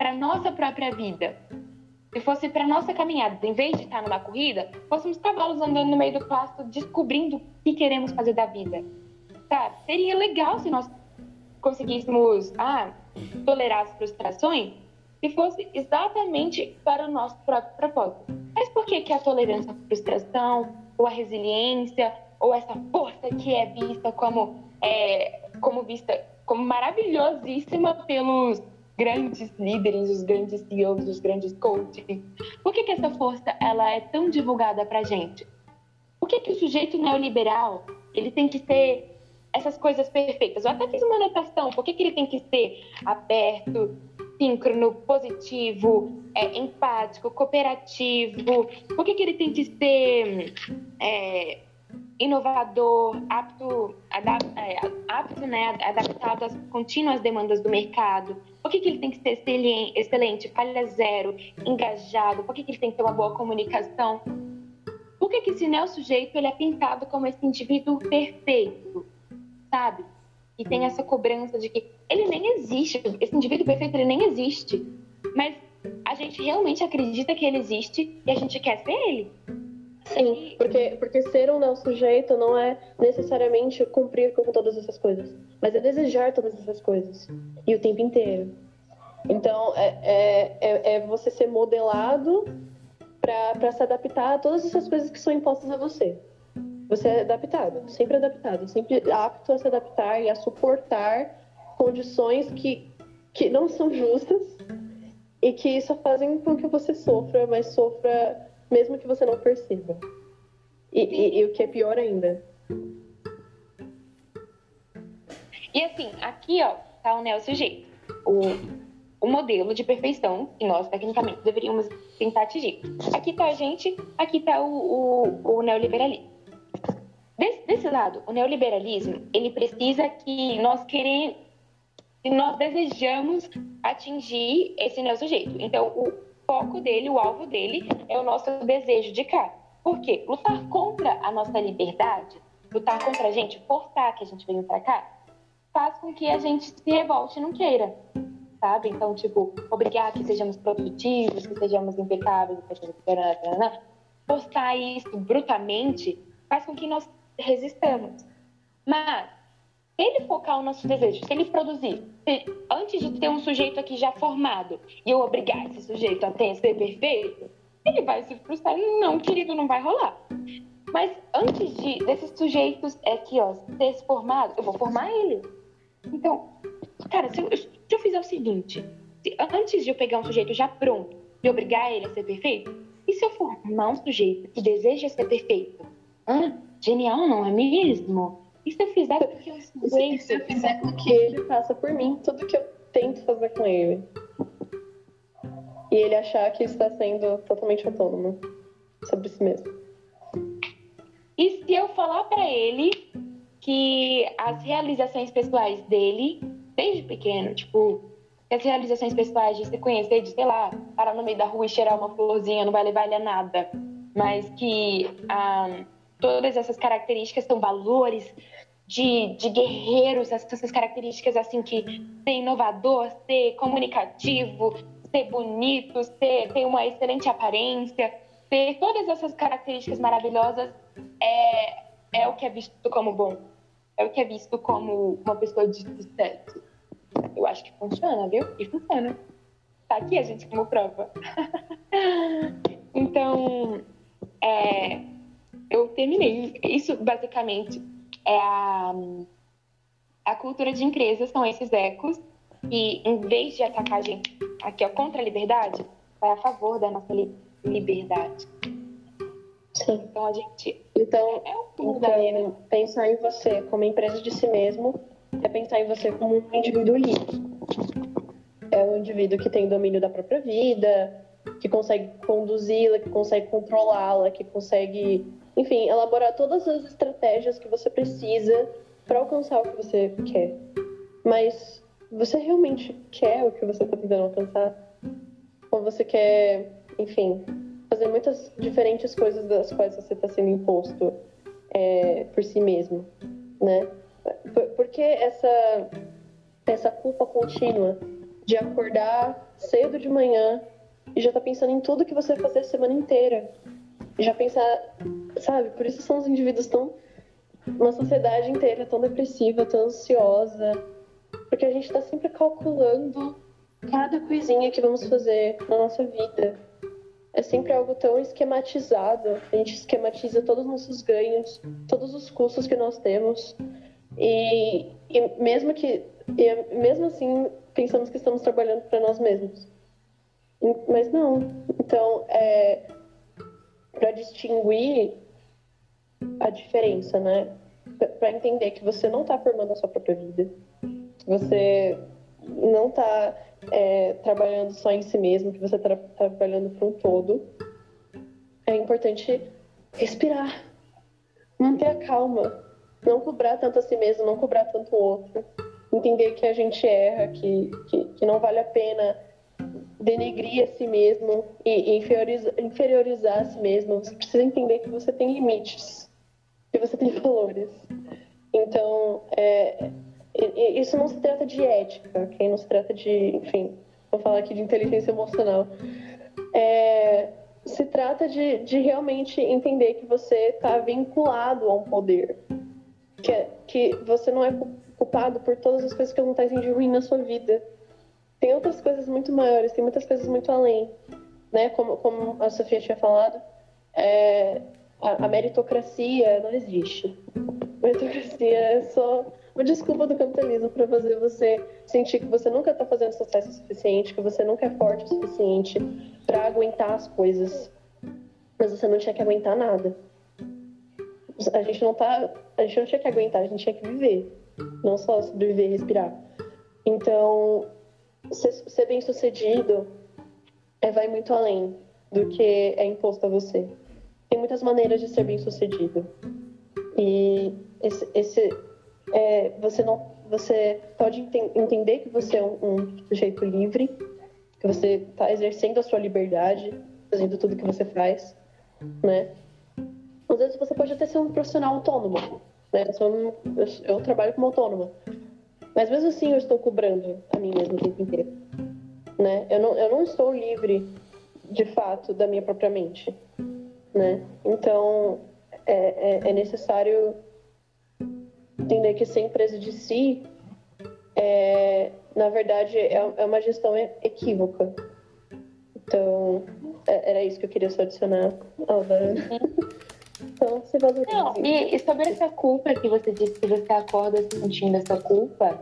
para nossa própria vida. Se fosse para nossa caminhada, em vez de estar numa corrida, fôssemos cavalos andando no meio do pasto, descobrindo o que queremos fazer da vida. Sabe? Seria legal se nós conseguíssemos ah, tolerar as frustrações se fosse exatamente para o nosso próprio propósito. Mas por que, que a tolerância à frustração, ou a resiliência, ou essa força que é vista como, é, como vista como maravilhosíssima pelos grandes líderes, os grandes CEOs, os grandes coaches. Por que, que essa força ela é tão divulgada para gente? Por que, que o sujeito neoliberal ele tem que ter essas coisas perfeitas? Eu até fiz uma anotação. Por que, que ele tem que ser aberto, síncrono, positivo, é, empático, cooperativo? Por que, que ele tem que ser é, inovador, apto, adap, é, apto né, adaptado às contínuas demandas do mercado? Por que, que ele tem que ser excelente, falha zero, engajado? Por que, que ele tem que ter uma boa comunicação? Por que, que esse neo-sujeito ele é pintado como esse indivíduo perfeito, sabe? E tem essa cobrança de que ele nem existe, esse indivíduo perfeito ele nem existe. Mas a gente realmente acredita que ele existe e a gente quer ser ele. Sim, porque, porque ser um não sujeito não é necessariamente cumprir com todas essas coisas, mas é desejar todas essas coisas e o tempo inteiro. Então, é, é, é, é você ser modelado para se adaptar a todas essas coisas que são impostas a você. Você é adaptado, sempre adaptado, sempre apto a se adaptar e a suportar condições que, que não são justas e que só fazem com que você sofra, mas sofra mesmo que você não perceba. E, e, e o que é pior ainda. E assim, aqui ó, tá o neo sujeito. O, o modelo de perfeição que nós, tecnicamente, deveríamos tentar atingir. Aqui tá a gente, aqui tá o, o, o neoliberalismo. Desse, desse lado, o neoliberalismo, ele precisa que nós queremos, que nós desejamos atingir esse neo-sujeito. Então, o foco dele, o alvo dele, é o nosso desejo de cá. Por quê? Lutar contra a nossa liberdade, lutar contra a gente, forçar que a gente venha para cá, faz com que a gente se revolte e não queira, sabe? Então, tipo, obrigar que sejamos produtivos, que sejamos impecáveis, forçar isso brutamente faz com que nós resistamos. Mas se ele focar o nosso desejo, se ele produzir, se, antes de ter um sujeito aqui já formado e eu obrigar esse sujeito a ter, ser perfeito, ele vai se frustrar. Não, querido, não vai rolar. Mas antes de desses sujeitos aqui, ó, ser formado, eu vou formar ele. Então, cara, se eu, se eu fizer o seguinte, se, antes de eu pegar um sujeito já pronto e obrigar ele a ser perfeito, e se eu formar um sujeito que deseja ser perfeito? Hã? Genial, não é mesmo? E se eu fizer com que eu e se eu fizer com que ele faça por mim tudo que eu tento fazer com ele? E ele achar que está sendo totalmente autônomo sobre si mesmo. E se eu falar para ele que as realizações pessoais dele, desde pequeno, tipo, as realizações pessoais de se conhecer, de, sei lá, parar no meio da rua e cheirar uma florzinha não vai levar ele a nada, mas que ah, todas essas características são valores de, de guerreiros, essas características assim que ser inovador, ser comunicativo, ser bonito, ser, ter uma excelente aparência, ter todas essas características maravilhosas é, é o que é visto como bom, é o que é visto como uma pessoa de sucesso. Eu acho que funciona, viu? E funciona. Tá aqui a gente como prova. então, é, eu terminei. Isso basicamente é a, a cultura de empresas, são esses ecos, e em vez de atacar a gente aqui ó, contra a liberdade, vai a favor da nossa li liberdade. Sim. Então a gente. Então, é o então, pensar em você como empresa de si mesmo é pensar em você como um indivíduo livre. É um indivíduo que tem domínio da própria vida, que consegue conduzi-la, que consegue controlá-la, que consegue enfim, elaborar todas as estratégias que você precisa para alcançar o que você quer. Mas você realmente quer o que você está tentando alcançar? Ou você quer, enfim, fazer muitas diferentes coisas das quais você está sendo imposto é, por si mesmo, né? Por, porque essa, essa culpa contínua de acordar cedo de manhã e já tá pensando em tudo que você vai fazer a semana inteira já pensar, sabe? Por isso são os indivíduos tão. Uma sociedade inteira tão depressiva, tão ansiosa. Porque a gente está sempre calculando cada coisinha que vamos fazer na nossa vida. É sempre algo tão esquematizado. A gente esquematiza todos os nossos ganhos, todos os custos que nós temos. E, e mesmo que. E mesmo assim, pensamos que estamos trabalhando para nós mesmos. Mas não. Então, é, para distinguir a diferença, né? Para entender que você não está formando a sua própria vida, você não está é, trabalhando só em si mesmo, que você está trabalhando para um todo, é importante respirar, manter a calma, não cobrar tanto a si mesmo, não cobrar tanto o outro, entender que a gente erra, que, que, que não vale a pena denegrir a si mesmo e inferiorizar, inferiorizar a si mesmo. Você precisa entender que você tem limites, que você tem valores. Então, é, isso não se trata de ética, ok? Não se trata de, enfim, vou falar aqui de inteligência emocional. É, se trata de, de realmente entender que você está vinculado a um poder, que, é, que você não é culpado por todas as coisas que acontecem de ruim na sua vida. Tem outras coisas muito maiores, tem muitas coisas muito além, né? Como, como a Sofia tinha falado, é, a, a meritocracia não existe. A meritocracia é só uma desculpa do capitalismo para fazer você sentir que você nunca está fazendo sucesso o suficiente, que você nunca é forte o suficiente para aguentar as coisas. Mas você não tinha que aguentar nada. A gente não tá, a gente não tinha que aguentar, a gente tinha que viver, não só sobreviver e respirar. Então, ser, ser bem sucedido é, vai muito além do que é imposto a você. Tem muitas maneiras de ser bem sucedido. E esse, esse é, você não você pode ent entender que você é um, um sujeito livre, que você está exercendo a sua liberdade, fazendo tudo que você faz, né? Às vezes você pode até ser um profissional autônomo, né? Eu, eu, eu trabalho como autônoma, mas mesmo assim eu estou cobrando a mim mesmo o tempo inteiro, né? Eu não, eu não estou livre, de fato, da minha própria mente, né? Então é, é, é necessário entender que ser empresa de si, é, na verdade, é, é uma gestão equívoca. Então, é, era isso que eu queria só adicionar, Alva. Então, se valorize. Não, e, sobre essa culpa que você disse que você acorda sentindo essa culpa,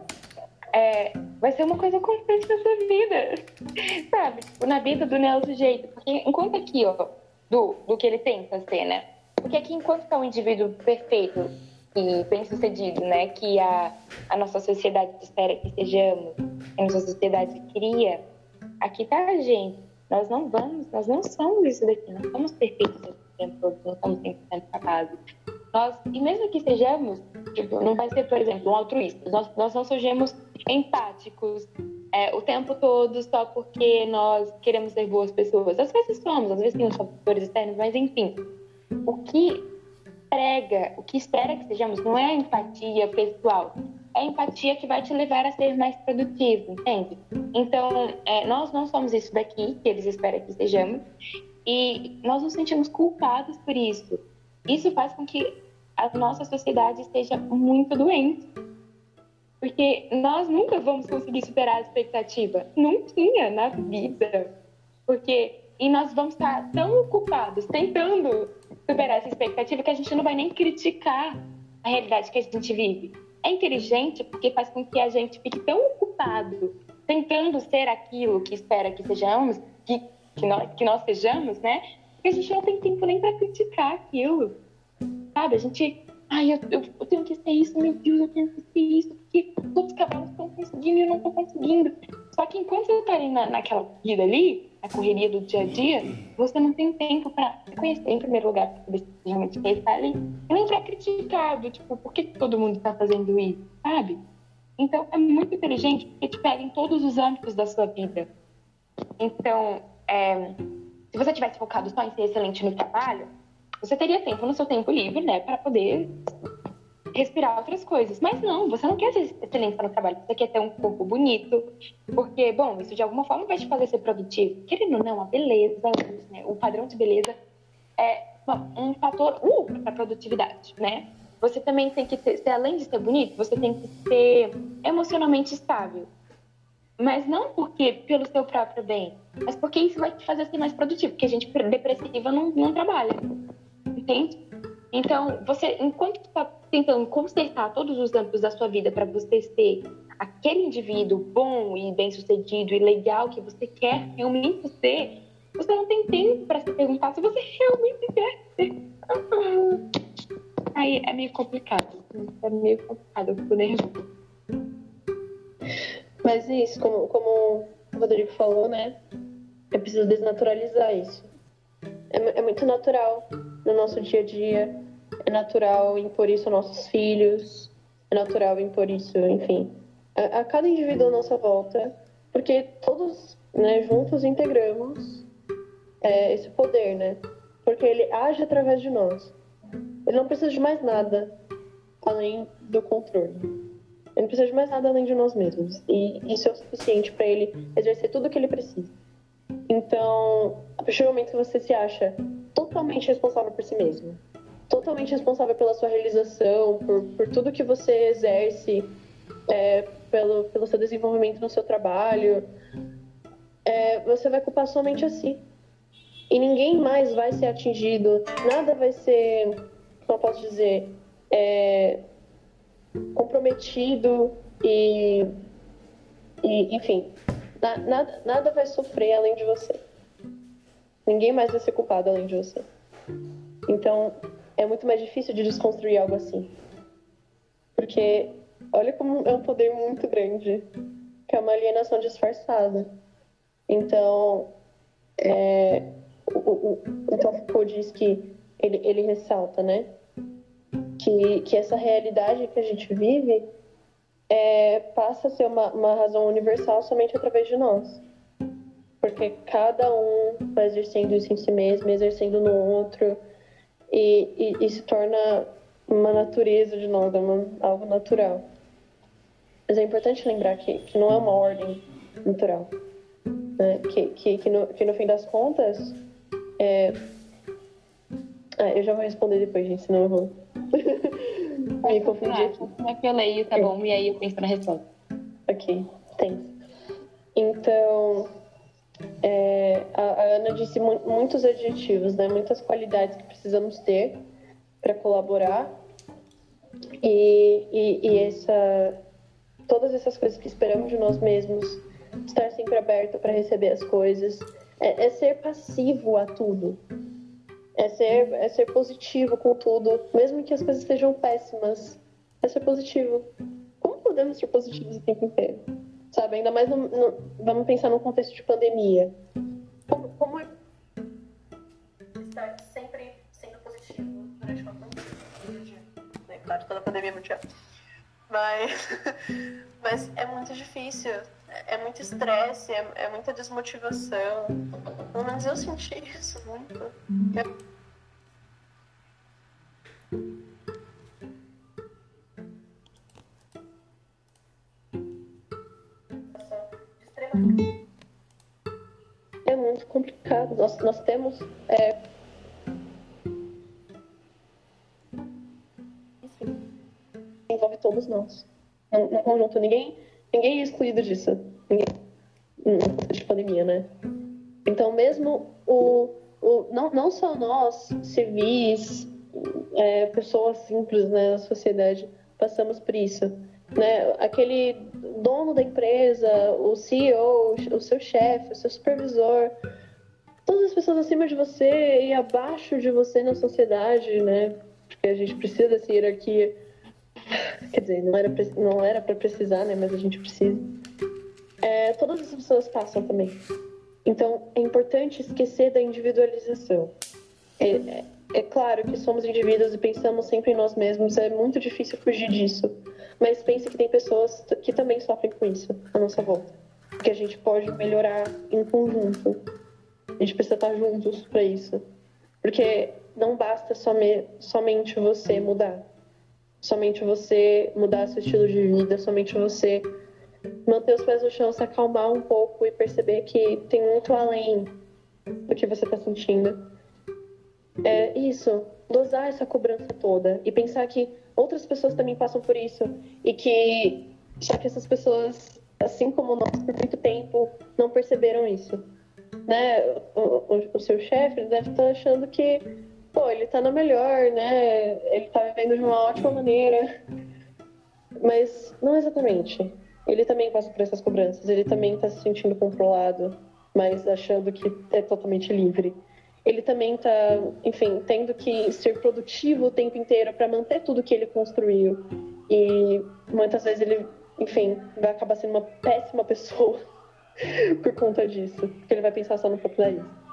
é, vai ser uma coisa constante na sua vida, sabe? Tipo, na vida do Neo sujeito. Porque enquanto aqui, ó, do, do que ele tenta ser, né? Porque aqui, enquanto tá um indivíduo perfeito, e bem-sucedido, né, que a, a nossa sociedade espera que sejamos, que a nossa sociedade cria, aqui tá a gente. Nós não vamos, nós não somos isso daqui, não somos perfeitos tempo todo, não somos 100% capazes. Nós, e mesmo que sejamos, tipo, não vai ser, por exemplo, um altruísta, nós, nós não sejamos empáticos é, o tempo todo só porque nós queremos ser boas pessoas. Às vezes somos, às vezes tem os fatores externos, mas enfim. O que prega, o que espera que sejamos, não é empatia pessoal, é a empatia que vai te levar a ser mais produtivo, entende? Então, é, nós não somos isso daqui, que eles esperam que sejamos, e nós nos sentimos culpados por isso. Isso faz com que a nossa sociedade esteja muito doente. Porque nós nunca vamos conseguir superar a expectativa. Nunca na vida. Porque e nós vamos estar tão ocupados tentando superar essa expectativa que a gente não vai nem criticar a realidade que a gente vive. É inteligente porque faz com que a gente fique tão ocupado tentando ser aquilo que espera que sejamos, que, que, nós, que nós sejamos, né? Que a gente não tem tempo nem para criticar aquilo. Sabe? A gente. Ai, eu, eu, eu, tenho que ser isso, meu Deus, eu tenho que ser isso, porque todos os cavalos estão conseguindo e eu não estou conseguindo. Só que enquanto você está ali na, naquela vida ali, a correria do dia a dia, você não tem tempo para conhecer em primeiro lugar, para saber se realmente quer estar ali, e nem para criticar, do, tipo, por que todo mundo está fazendo isso, sabe? Então, é muito inteligente porque te pega em todos os âmbitos da sua vida. Então, é, se você tivesse focado só em ser excelente no trabalho, você teria tempo no seu tempo livre, né, para poder respirar outras coisas. Mas não, você não quer ser excelência no trabalho, você quer ter um corpo bonito, porque, bom, isso de alguma forma vai te fazer ser produtivo. Querendo ou não, a beleza, né, o padrão de beleza é um fator uh, para produtividade, né? Você também tem que ter, se além de ser bonito, você tem que ser emocionalmente estável. Mas não porque pelo seu próprio bem, mas porque isso vai te fazer ser mais produtivo, porque a gente depressiva não, não trabalha. Entende? Então, você, enquanto está tentando consertar todos os âmbitos da sua vida para você ser aquele indivíduo bom e bem-sucedido e legal que você quer realmente ser, você não tem tempo para se perguntar se você realmente quer ser. Aí é meio complicado. É meio complicado, eu fico nervoso. Mas é isso, como, como o Rodrigo falou, né? É preciso desnaturalizar isso. É, é muito natural no nosso dia a dia. É natural impor isso aos nossos filhos. É natural impor isso, enfim, a, a cada indivíduo à nossa volta. Porque todos né, juntos integramos é, esse poder, né? Porque ele age através de nós. Ele não precisa de mais nada além do controle. Ele não precisa de mais nada além de nós mesmos. E isso é o suficiente para ele exercer tudo o que ele precisa. Então, a partir do momento que você se acha totalmente responsável por si mesmo, totalmente responsável pela sua realização, por, por tudo que você exerce, é, pelo, pelo seu desenvolvimento no seu trabalho, é, você vai culpar somente a si. E ninguém mais vai ser atingido, nada vai ser, como eu posso dizer, é, comprometido e, e enfim, na, nada, nada vai sofrer além de você. Ninguém mais vai ser culpado além de você. Então, é muito mais difícil de desconstruir algo assim. Porque olha como é um poder muito grande, que é uma alienação disfarçada. Então, é, o, o, então Foucault diz que ele, ele ressalta, né, que, que essa realidade que a gente vive é, passa a ser uma, uma razão universal somente através de nós. Porque cada um vai exercendo isso em si mesmo, exercendo no outro, e, e, e se torna uma natureza de nós, uma, algo natural. Mas é importante lembrar que, que não é uma ordem natural. Né? Que, que, que, no, que no fim das contas. É... Ah, eu já vou responder depois, gente, senão eu vou me confundir aqui. Como é que eu leio, tá é. bom? E aí eu penso na resposta. Ok, thanks. Então, é, a, a, Ana disse mu muitos adjetivos, né? Muitas qualidades que precisamos ter para colaborar. E, e, e, essa, todas essas coisas que esperamos de nós mesmos, estar sempre aberto para receber as coisas, é, é, ser passivo a tudo. É ser, é ser positivo com tudo, mesmo que as coisas sejam péssimas. É ser positivo. Como podemos ser positivos o tempo inteiro? sabe? Ainda mais, no, no, vamos pensar no contexto de pandemia. Como, como é estar sempre sendo positivo durante uma pandemia? Né? Claro, toda pandemia mundial. Mas, mas é muito difícil, é, é muito estresse, é, é muita desmotivação. Pelo menos eu senti isso muito. É muito complicado. Nós, nós temos. É... todos nós. No, conjunto, ninguém, ninguém é excluído disso. Ninguém, de pandemia, né? Então, mesmo o, o, não, não só nós, civis, é, pessoas simples né, na sociedade, passamos por isso né? Aquele dono da empresa, o CEO, o seu chefe, o seu supervisor, todas as pessoas acima de você e abaixo de você na sociedade, né? Porque a gente precisa dessa hierarquia. Quer dizer, não era não era para precisar, né? Mas a gente precisa. É, todas as pessoas passam também. Então, é importante esquecer da individualização. É, é, é claro que somos indivíduos e pensamos sempre em nós mesmos. É muito difícil fugir disso mas pense que tem pessoas que também sofrem com isso à nossa volta. Que a gente pode melhorar em conjunto. A gente precisa estar juntos para isso. Porque não basta some, somente você mudar. Somente você mudar seu estilo de vida, somente você manter os pés no chão, se acalmar um pouco e perceber que tem muito além do que você está sentindo. É isso, dosar essa cobrança toda e pensar que outras pessoas também passam por isso e que só que essas pessoas, assim como nós, por muito tempo não perceberam isso, né? O, o, o seu chefe deve estar achando que, pô, ele está na melhor, né? Ele está vivendo de uma ótima maneira, mas não exatamente. ele também passa por essas cobranças, ele também está se sentindo controlado, mas achando que é totalmente livre. Ele também está, enfim, tendo que ser produtivo o tempo inteiro para manter tudo que ele construiu. E muitas vezes ele, enfim, vai acabar sendo uma péssima pessoa por conta disso, porque ele vai pensar só no próprio nariz.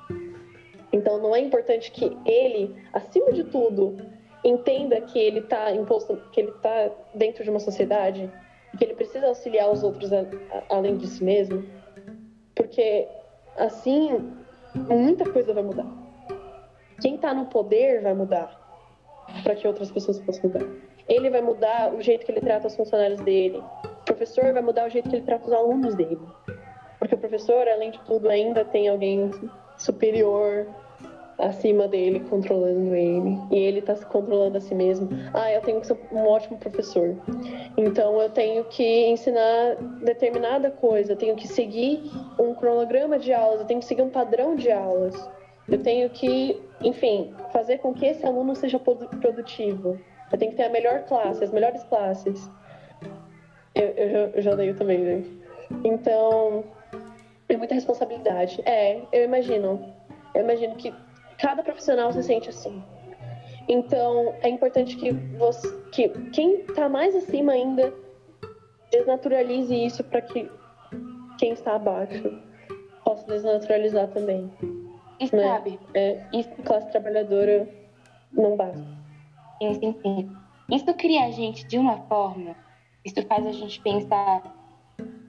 Então não é importante que ele, acima de tudo, entenda que ele está imposto, que ele está dentro de uma sociedade, que ele precisa auxiliar os outros a, a, além de si mesmo, porque assim muita coisa vai mudar. Quem está no poder vai mudar para que outras pessoas possam mudar. Ele vai mudar o jeito que ele trata os funcionários dele. O professor vai mudar o jeito que ele trata os alunos dele. Porque o professor, além de tudo, ainda tem alguém superior acima dele, controlando ele. E ele está se controlando a si mesmo. Ah, eu tenho que ser um ótimo professor. Então eu tenho que ensinar determinada coisa, eu tenho que seguir um cronograma de aulas, eu tenho que seguir um padrão de aulas. Eu tenho que, enfim, fazer com que esse aluno seja produtivo. Eu tenho que ter a melhor classe, as melhores classes. Eu, eu, já, eu já leio também, né? Então, é muita responsabilidade. É, eu imagino. Eu imagino que cada profissional se sente assim. Então, é importante que, você, que quem está mais acima ainda desnaturalize isso para que quem está abaixo possa desnaturalizar também. E né? sabe? É, isso classe trabalhadora não basta. Sim, sim, sim. Isso cria a gente de uma forma, isso faz a gente pensar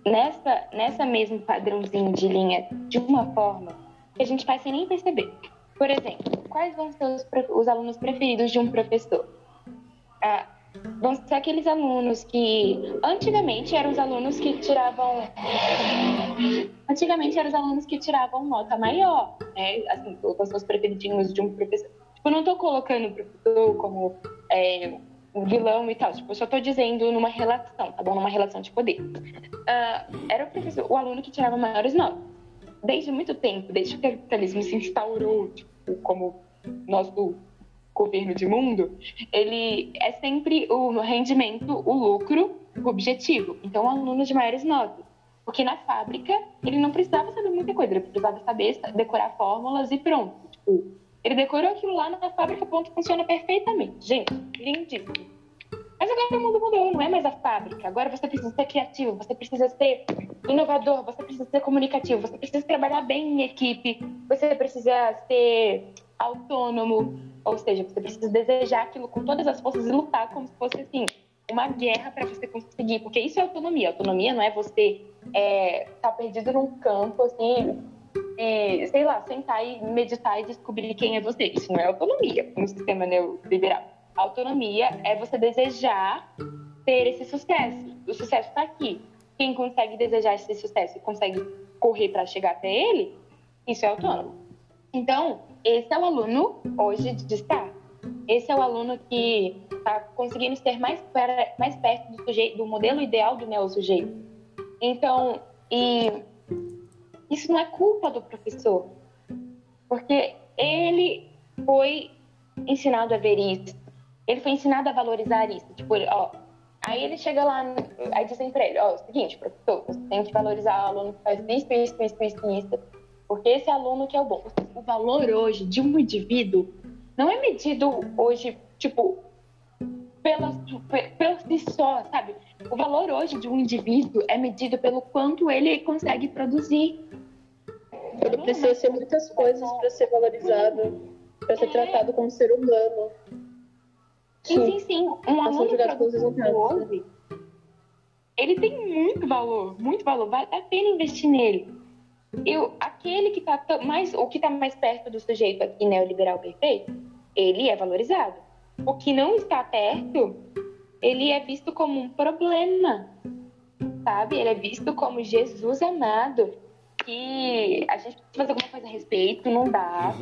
nessa, nessa mesmo padrãozinho de linha de uma forma que a gente faz sem nem perceber. Por exemplo, quais vão ser os, os alunos preferidos de um professor? Ah, vão ser aqueles alunos que antigamente eram os alunos que tiravam antigamente eram os alunos que tiravam nota maior, né? Assim, os seus preferidinhos de um professor. Tipo, não estou colocando o professor como é, um vilão e tal. Tipo, eu só estou dizendo numa relação, tá bom? Numa relação de poder. Uh, era o professor, o aluno que tirava maiores notas desde muito tempo, desde que o capitalismo se instaurou tipo, como nosso governo de mundo, ele é sempre o rendimento, o lucro, o objetivo. Então, o aluno de maiores notas. Porque na fábrica, ele não precisava saber muita coisa, ele precisava saber decorar fórmulas e pronto. Tipo, ele decorou aquilo lá na fábrica, ponto, funciona perfeitamente. Gente, lindíssimo. Mas agora o mundo mudou, não é mais a fábrica. Agora você precisa ser criativo, você precisa ser inovador, você precisa ser comunicativo, você precisa trabalhar bem em equipe, você precisa ser autônomo, ou seja, você precisa desejar aquilo com todas as forças e lutar como se fosse assim uma guerra para você conseguir, porque isso é autonomia. Autonomia não é você é, tá perdido num campo assim e sei lá sentar e meditar e descobrir quem é você. Isso não é autonomia no sistema neoliberal. Autonomia é você desejar ter esse sucesso. O sucesso está aqui. Quem consegue desejar esse sucesso e consegue correr para chegar até ele, isso é autônomo. Então, esse é o aluno hoje de destaque. Esse é o aluno que está conseguindo ser mais, mais perto do, sujeito, do modelo ideal do neo-sujeito. Então, e isso não é culpa do professor, porque ele foi ensinado a ver isso, ele foi ensinado a valorizar isso. Tipo, ó, aí ele chega lá, aí dizem pra ele, ó, é o seguinte, professor, você tem que valorizar o aluno que faz isso, isso, isso, isso, isso, porque esse aluno que é o bom. O valor hoje de um indivíduo não é medido hoje, tipo, pela, pela si só, sabe? O valor hoje de um indivíduo é medido pelo quanto ele consegue produzir. Ele precisa ser muitas coisas para ser valorizado, para ser é. tratado como ser humano. Sim, sim, sim. Um aluno hoje, ele tem muito valor, muito valor. Vale a pena investir nele. Eu, aquele que está mais, o que está mais perto do sujeito aqui neoliberal perfeito, ele é valorizado. O que não está perto, ele é visto como um problema, sabe? Ele é visto como Jesus amado que a gente precisa fazer alguma coisa a respeito, não dá.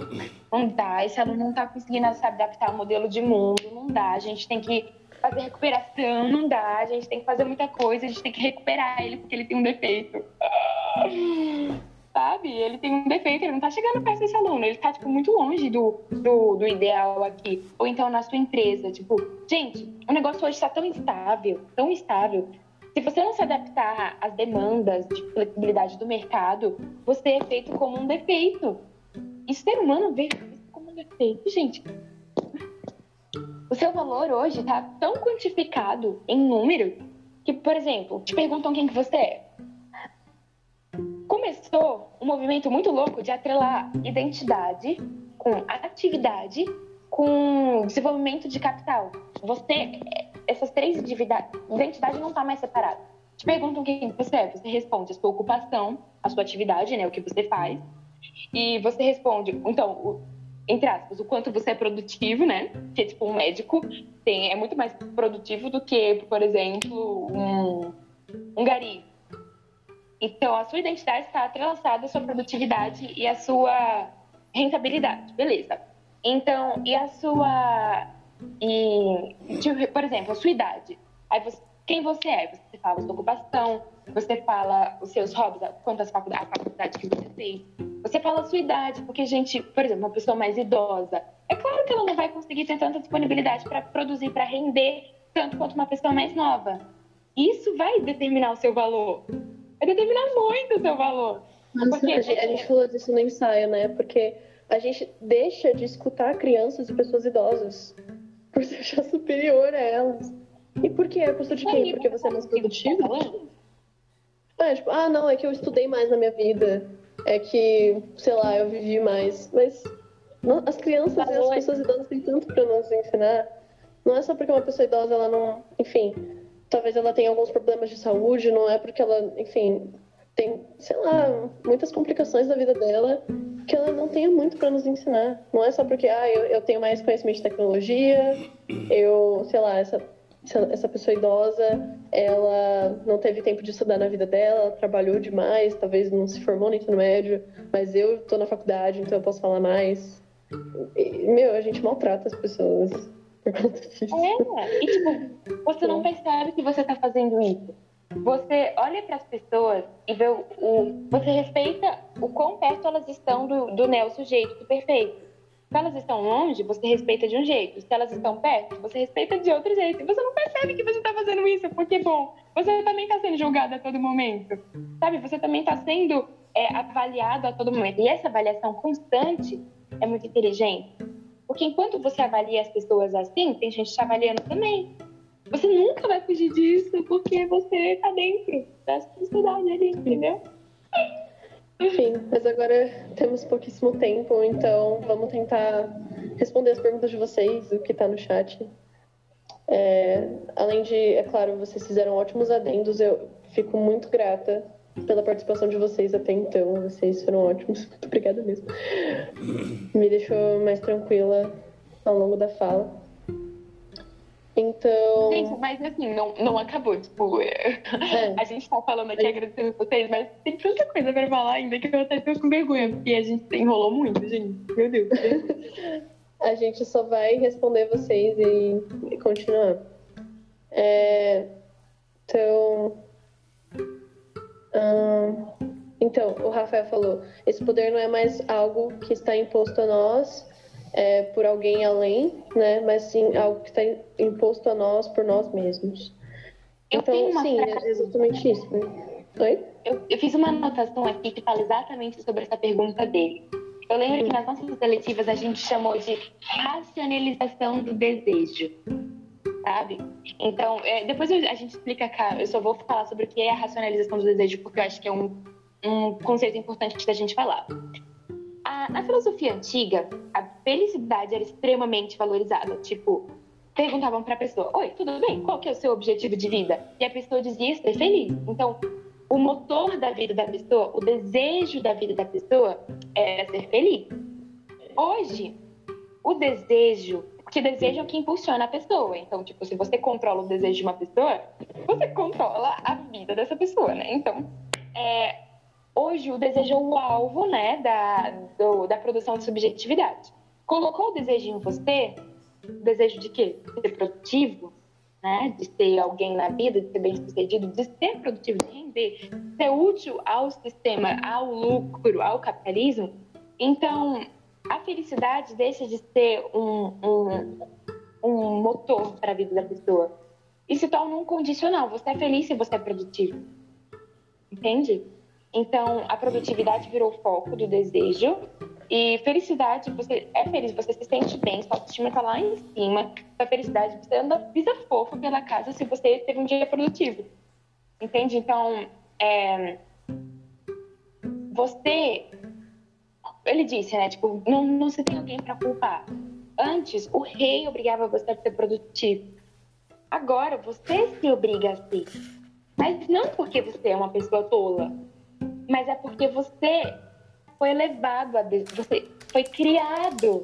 Não dá. Esse aluno não está conseguindo se adaptar ao modelo de mundo, não dá. A gente tem que fazer recuperação, não dá. A gente tem que fazer muita coisa, a gente tem que recuperar ele porque ele tem um defeito. Sabe? Ele tem um defeito, ele não tá chegando perto desse aluno, ele tá, tipo, muito longe do, do, do ideal aqui. Ou então na sua empresa, tipo, gente, o negócio hoje está tão instável, tão instável, Se você não se adaptar às demandas de flexibilidade do mercado, você é feito como um defeito. E ser humano vê isso como um defeito, gente. O seu valor hoje está tão quantificado em número que, por exemplo, te perguntam quem que você é. Começou um movimento muito louco de atrelar identidade com atividade com desenvolvimento de capital. Você, essas três identidades, identidade não está mais separada. Te perguntam quem você é, você responde a sua ocupação, a sua atividade, né, o que você faz, e você responde, então, o, entre aspas, o quanto você é produtivo, né? Que tipo um médico tem, é muito mais produtivo do que, por exemplo, um, um gari. Então, a sua identidade está atrelaçada à sua produtividade e à sua rentabilidade, beleza? Então, e a sua. E, por exemplo, a sua idade. Aí você, quem você é? Você fala a sua ocupação, você fala os seus hobbies, quantas faculdades, a faculdade que você fez. Você fala a sua idade, porque, gente, por exemplo, uma pessoa mais idosa, é claro que ela não vai conseguir ter tanta disponibilidade para produzir, para render tanto quanto uma pessoa mais nova. Isso vai determinar o seu valor. Vai determinar muito o seu valor. Nossa, porque... a, gente, a gente falou disso no ensaio, né? Porque a gente deixa de escutar crianças e pessoas idosas por se achar superior a elas. E por que? É custo de quem? Porque você é mais produtivo? É, tipo, ah, não, é que eu estudei mais na minha vida. É que, sei lá, eu vivi mais. Mas não, as crianças e as pessoas idosas têm tanto para nos ensinar. Não é só porque uma pessoa idosa, ela não. Enfim, talvez ela tenha alguns problemas de saúde, não é porque ela, enfim, tem, sei lá, muitas complicações da vida dela que ela não tenha muito para nos ensinar. Não é só porque, ah, eu, eu tenho mais conhecimento de tecnologia, eu, sei lá, essa, essa pessoa idosa, ela não teve tempo de estudar na vida dela, trabalhou demais, talvez não se formou no ensino médio, mas eu tô na faculdade, então eu posso falar mais. E, meu, a gente maltrata as pessoas por conta disso. É, e tipo, você não percebe que você tá fazendo isso você olha para as pessoas e vê o, o, Você respeita o quão perto elas estão do, do neo sujeito, do perfeito. Se elas estão longe, você respeita de um jeito. Se elas estão perto, você respeita de outro jeito. Você não percebe que você está fazendo isso, porque, bom, você também está sendo julgado a todo momento. Sabe? Você também está sendo é, avaliado a todo momento. E essa avaliação constante é muito inteligente. Porque enquanto você avalia as pessoas assim, tem gente te avaliando também. Fugir disso porque você tá dentro da sociedade ali, entendeu? Enfim, mas agora temos pouquíssimo tempo, então vamos tentar responder as perguntas de vocês, o que tá no chat. É, além de, é claro, vocês fizeram ótimos adendos, eu fico muito grata pela participação de vocês até então. Vocês foram ótimos. Muito obrigada mesmo. Me deixou mais tranquila ao longo da fala. Então. Gente, mas assim, não, não acabou. Tipo, é. a gente tá falando aqui, agradecendo vocês, mas tem tanta coisa pra falar ainda que eu até tô com vergonha, porque a gente enrolou muito, gente. Meu Deus. a gente só vai responder vocês e, e continuar. É... Então. Hum... Então, o Rafael falou: esse poder não é mais algo que está imposto a nós, é, por alguém além, né? Mas sim algo que está imposto a nós por nós mesmos. Eu então, sim, é exatamente isso. Né? Oi? Eu, eu, fiz uma anotação aqui que fala exatamente sobre essa pergunta dele. Eu lembro hum. que nas nossas seletivas a gente chamou de racionalização do desejo, sabe? Então, é, depois a gente explica cá, eu só vou falar sobre o que é a racionalização do desejo, porque eu acho que é um, um conceito importante da gente falar na filosofia antiga, a felicidade era extremamente valorizada. Tipo, perguntavam para a pessoa: Oi, tudo bem? Qual que é o seu objetivo de vida? E a pessoa dizia ser feliz. Então, o motor da vida da pessoa, o desejo da vida da pessoa era ser feliz. Hoje, o desejo, porque desejo é o que impulsiona a pessoa. Então, tipo, se você controla o desejo de uma pessoa, você controla a vida dessa pessoa, né? Então, é, Hoje, o desejo é o alvo né, da, do, da produção de subjetividade. Colocou o desejo em você, desejo de quê? De ser produtivo, né? de ser alguém na vida, de ser bem-sucedido, de ser produtivo, de render, de ser útil ao sistema, ao lucro, ao capitalismo. Então, a felicidade deixa de ser um, um, um motor para a vida da pessoa. e se torna um condicional. Você é feliz se você é produtivo. Entende? Então, a produtividade virou o foco do desejo. E felicidade, você é feliz, você se sente bem, sua autoestima tá lá em cima. A felicidade, você anda, pisa fofo pela casa se você teve um dia produtivo. Entende? Então, é, você. Ele disse, né? Tipo, não, não se tem alguém para culpar. Antes, o rei obrigava você a ser produtivo. Agora, você se obriga a ser. Mas não porque você é uma pessoa tola, mas é porque você foi elevado a. Você foi criado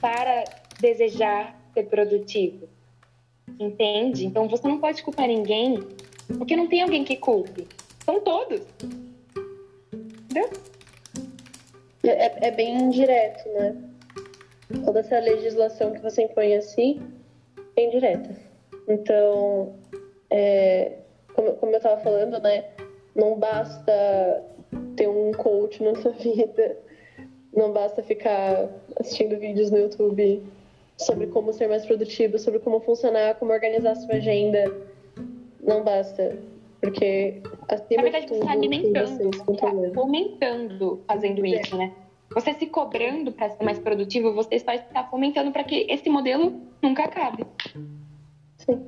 para desejar ser produtivo. Entende? Então você não pode culpar ninguém, porque não tem alguém que culpe. São todos. Entendeu? É, é bem indireto, né? Toda essa legislação que você impõe assim é indireta. Então, é, como, como eu estava falando, né? Não basta ter um coach na sua vida, não basta ficar assistindo vídeos no YouTube sobre como ser mais produtivo, sobre como funcionar, como organizar sua agenda. Não basta. Porque acima Na verdade, de tudo, você está alimentando, você está fomentando fazendo isso, é. né? Você se cobrando para ser mais produtivo, você só está fomentando para que esse modelo nunca acabe. Sim.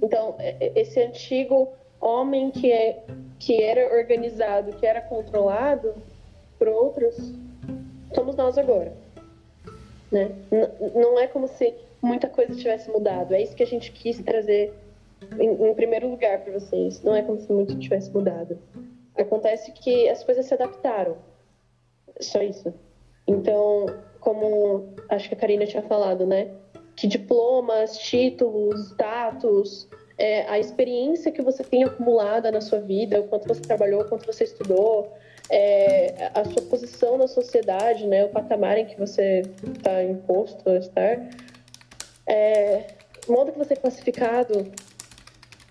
Então, esse antigo homem que, é, que era organizado, que era controlado por outros, somos nós agora. Né? Não é como se muita coisa tivesse mudado. É isso que a gente quis trazer em, em primeiro lugar para vocês. Não é como se muito tivesse mudado. Acontece que as coisas se adaptaram. Só isso. Então, como acho que a Karina tinha falado, né? Que diplomas, títulos, status, é, a experiência que você tem acumulada na sua vida, o quanto você trabalhou, o quanto você estudou, é, a sua posição na sociedade, né, o patamar em que você está imposto a estar, é, o modo que você é classificado,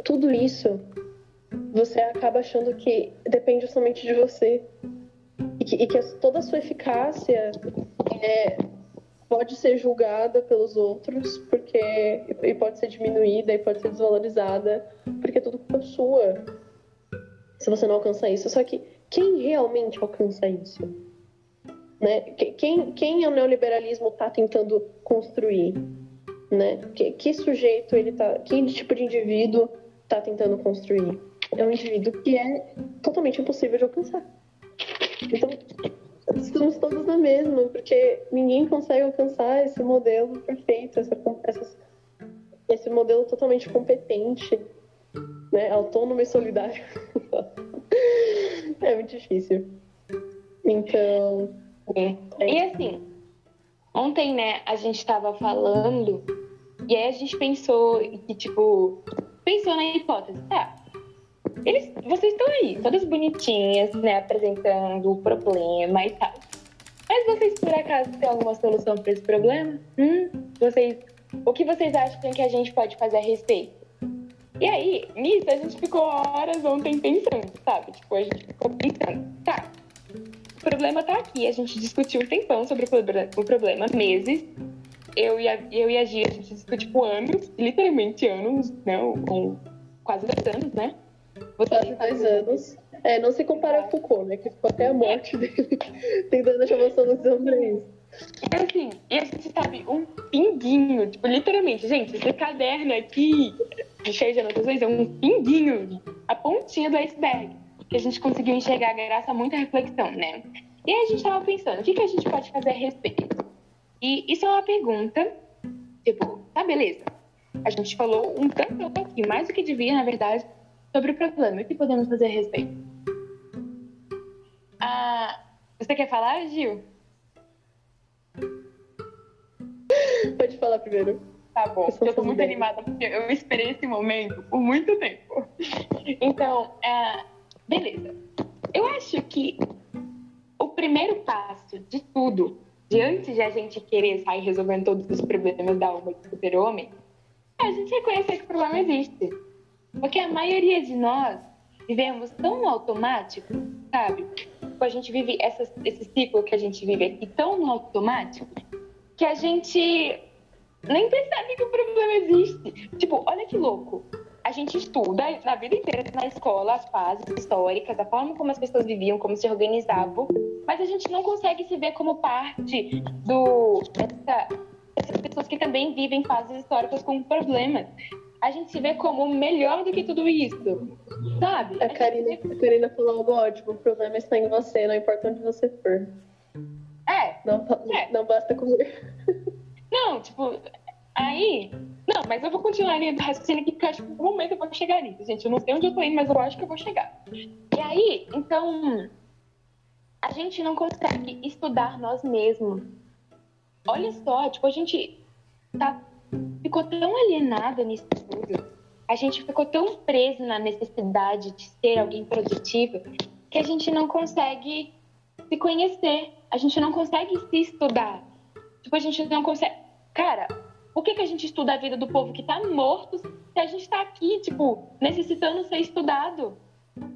tudo isso, você acaba achando que depende somente de você. E que, e que toda a sua eficácia é, pode ser julgada pelos outros porque e pode ser diminuída e pode ser desvalorizada porque é tudo culpa sua. Se você não alcançar isso. Só que quem realmente alcança isso? Né? Quem quem o neoliberalismo está tentando construir? Né? Que, que sujeito ele tá que tipo de indivíduo está tentando construir? É um indivíduo que é totalmente impossível de alcançar. Então estamos todos na mesma, porque ninguém consegue alcançar esse modelo perfeito, essa, essa, esse modelo totalmente competente, né, autônomo e solidário. é muito difícil. Então. É. É. E assim, ontem, né, a gente estava falando, e aí a gente pensou que, tipo, pensou na hipótese, tá? Eles, vocês estão aí, todas bonitinhas, né, apresentando o problema e tal. Mas vocês, por acaso, têm alguma solução para esse problema? Hum? Vocês, o que vocês acham que a gente pode fazer a respeito? E aí, nisso, a gente ficou horas ontem pensando, sabe? Tipo, a gente ficou pensando, tá, o problema tá aqui. A gente discutiu um tempão sobre o problema, meses. Eu e a, eu e a Gia, a gente discutiu, tipo, anos, literalmente anos, não, com quase dois anos, né? Quase dois anos. É, não se compara a Foucault, né? Que ficou até a morte dele tentando achar uma solução pra isso. E assim, e a gente sabe, um pinguinho, tipo, literalmente, gente, esse caderno aqui, cheio de anotações, é um pinguinho, a pontinha do iceberg, que a gente conseguiu enxergar graças a muita reflexão, né? E a gente tava pensando, o que, que a gente pode fazer a respeito? E isso é uma pergunta, tipo, tá, beleza. A gente falou um tanto aqui, mais do que devia, na verdade, sobre o problema. O que podemos fazer a respeito? Ah, você quer falar, Gil? Pode falar primeiro. Tá bom, eu, eu tô muito animada porque eu esperei esse momento por muito tempo. Então, é, beleza. Eu acho que o primeiro passo de tudo, de antes de a gente querer sair resolvendo todos os problemas da alma do super-homem, é a gente reconhecer que o problema existe. Porque a maioria de nós vivemos tão automático, sabe? A gente vive essa, esse ciclo que a gente vive aqui tão no automático que a gente nem percebe que o problema existe. Tipo, olha que louco. A gente estuda na vida inteira na escola as fases históricas, a forma como as pessoas viviam, como se organizavam, mas a gente não consegue se ver como parte do dessa, dessas pessoas que também vivem fases históricas com problemas. A gente se vê como melhor do que tudo isso, sabe? A Karina, a Karina falou algo ótimo. O problema está em você, não importa onde você for. É. Não, É. não basta comer. Não, tipo, aí. Não, mas eu vou continuar a linha do raciocínio aqui, porque eu acho que em algum momento eu vou chegar nisso, gente. Eu não sei onde eu tô indo, mas eu acho que eu vou chegar. E aí, então. A gente não consegue estudar nós mesmos. Olha só, tipo, a gente tá, ficou tão alienada nisso tudo. A gente ficou tão preso na necessidade de ser alguém produtivo que a gente não consegue se conhecer. A gente não consegue se estudar. Tipo, a gente não consegue. Cara, por que, que a gente estuda a vida do povo que tá morto se a gente tá aqui, tipo, necessitando ser estudado?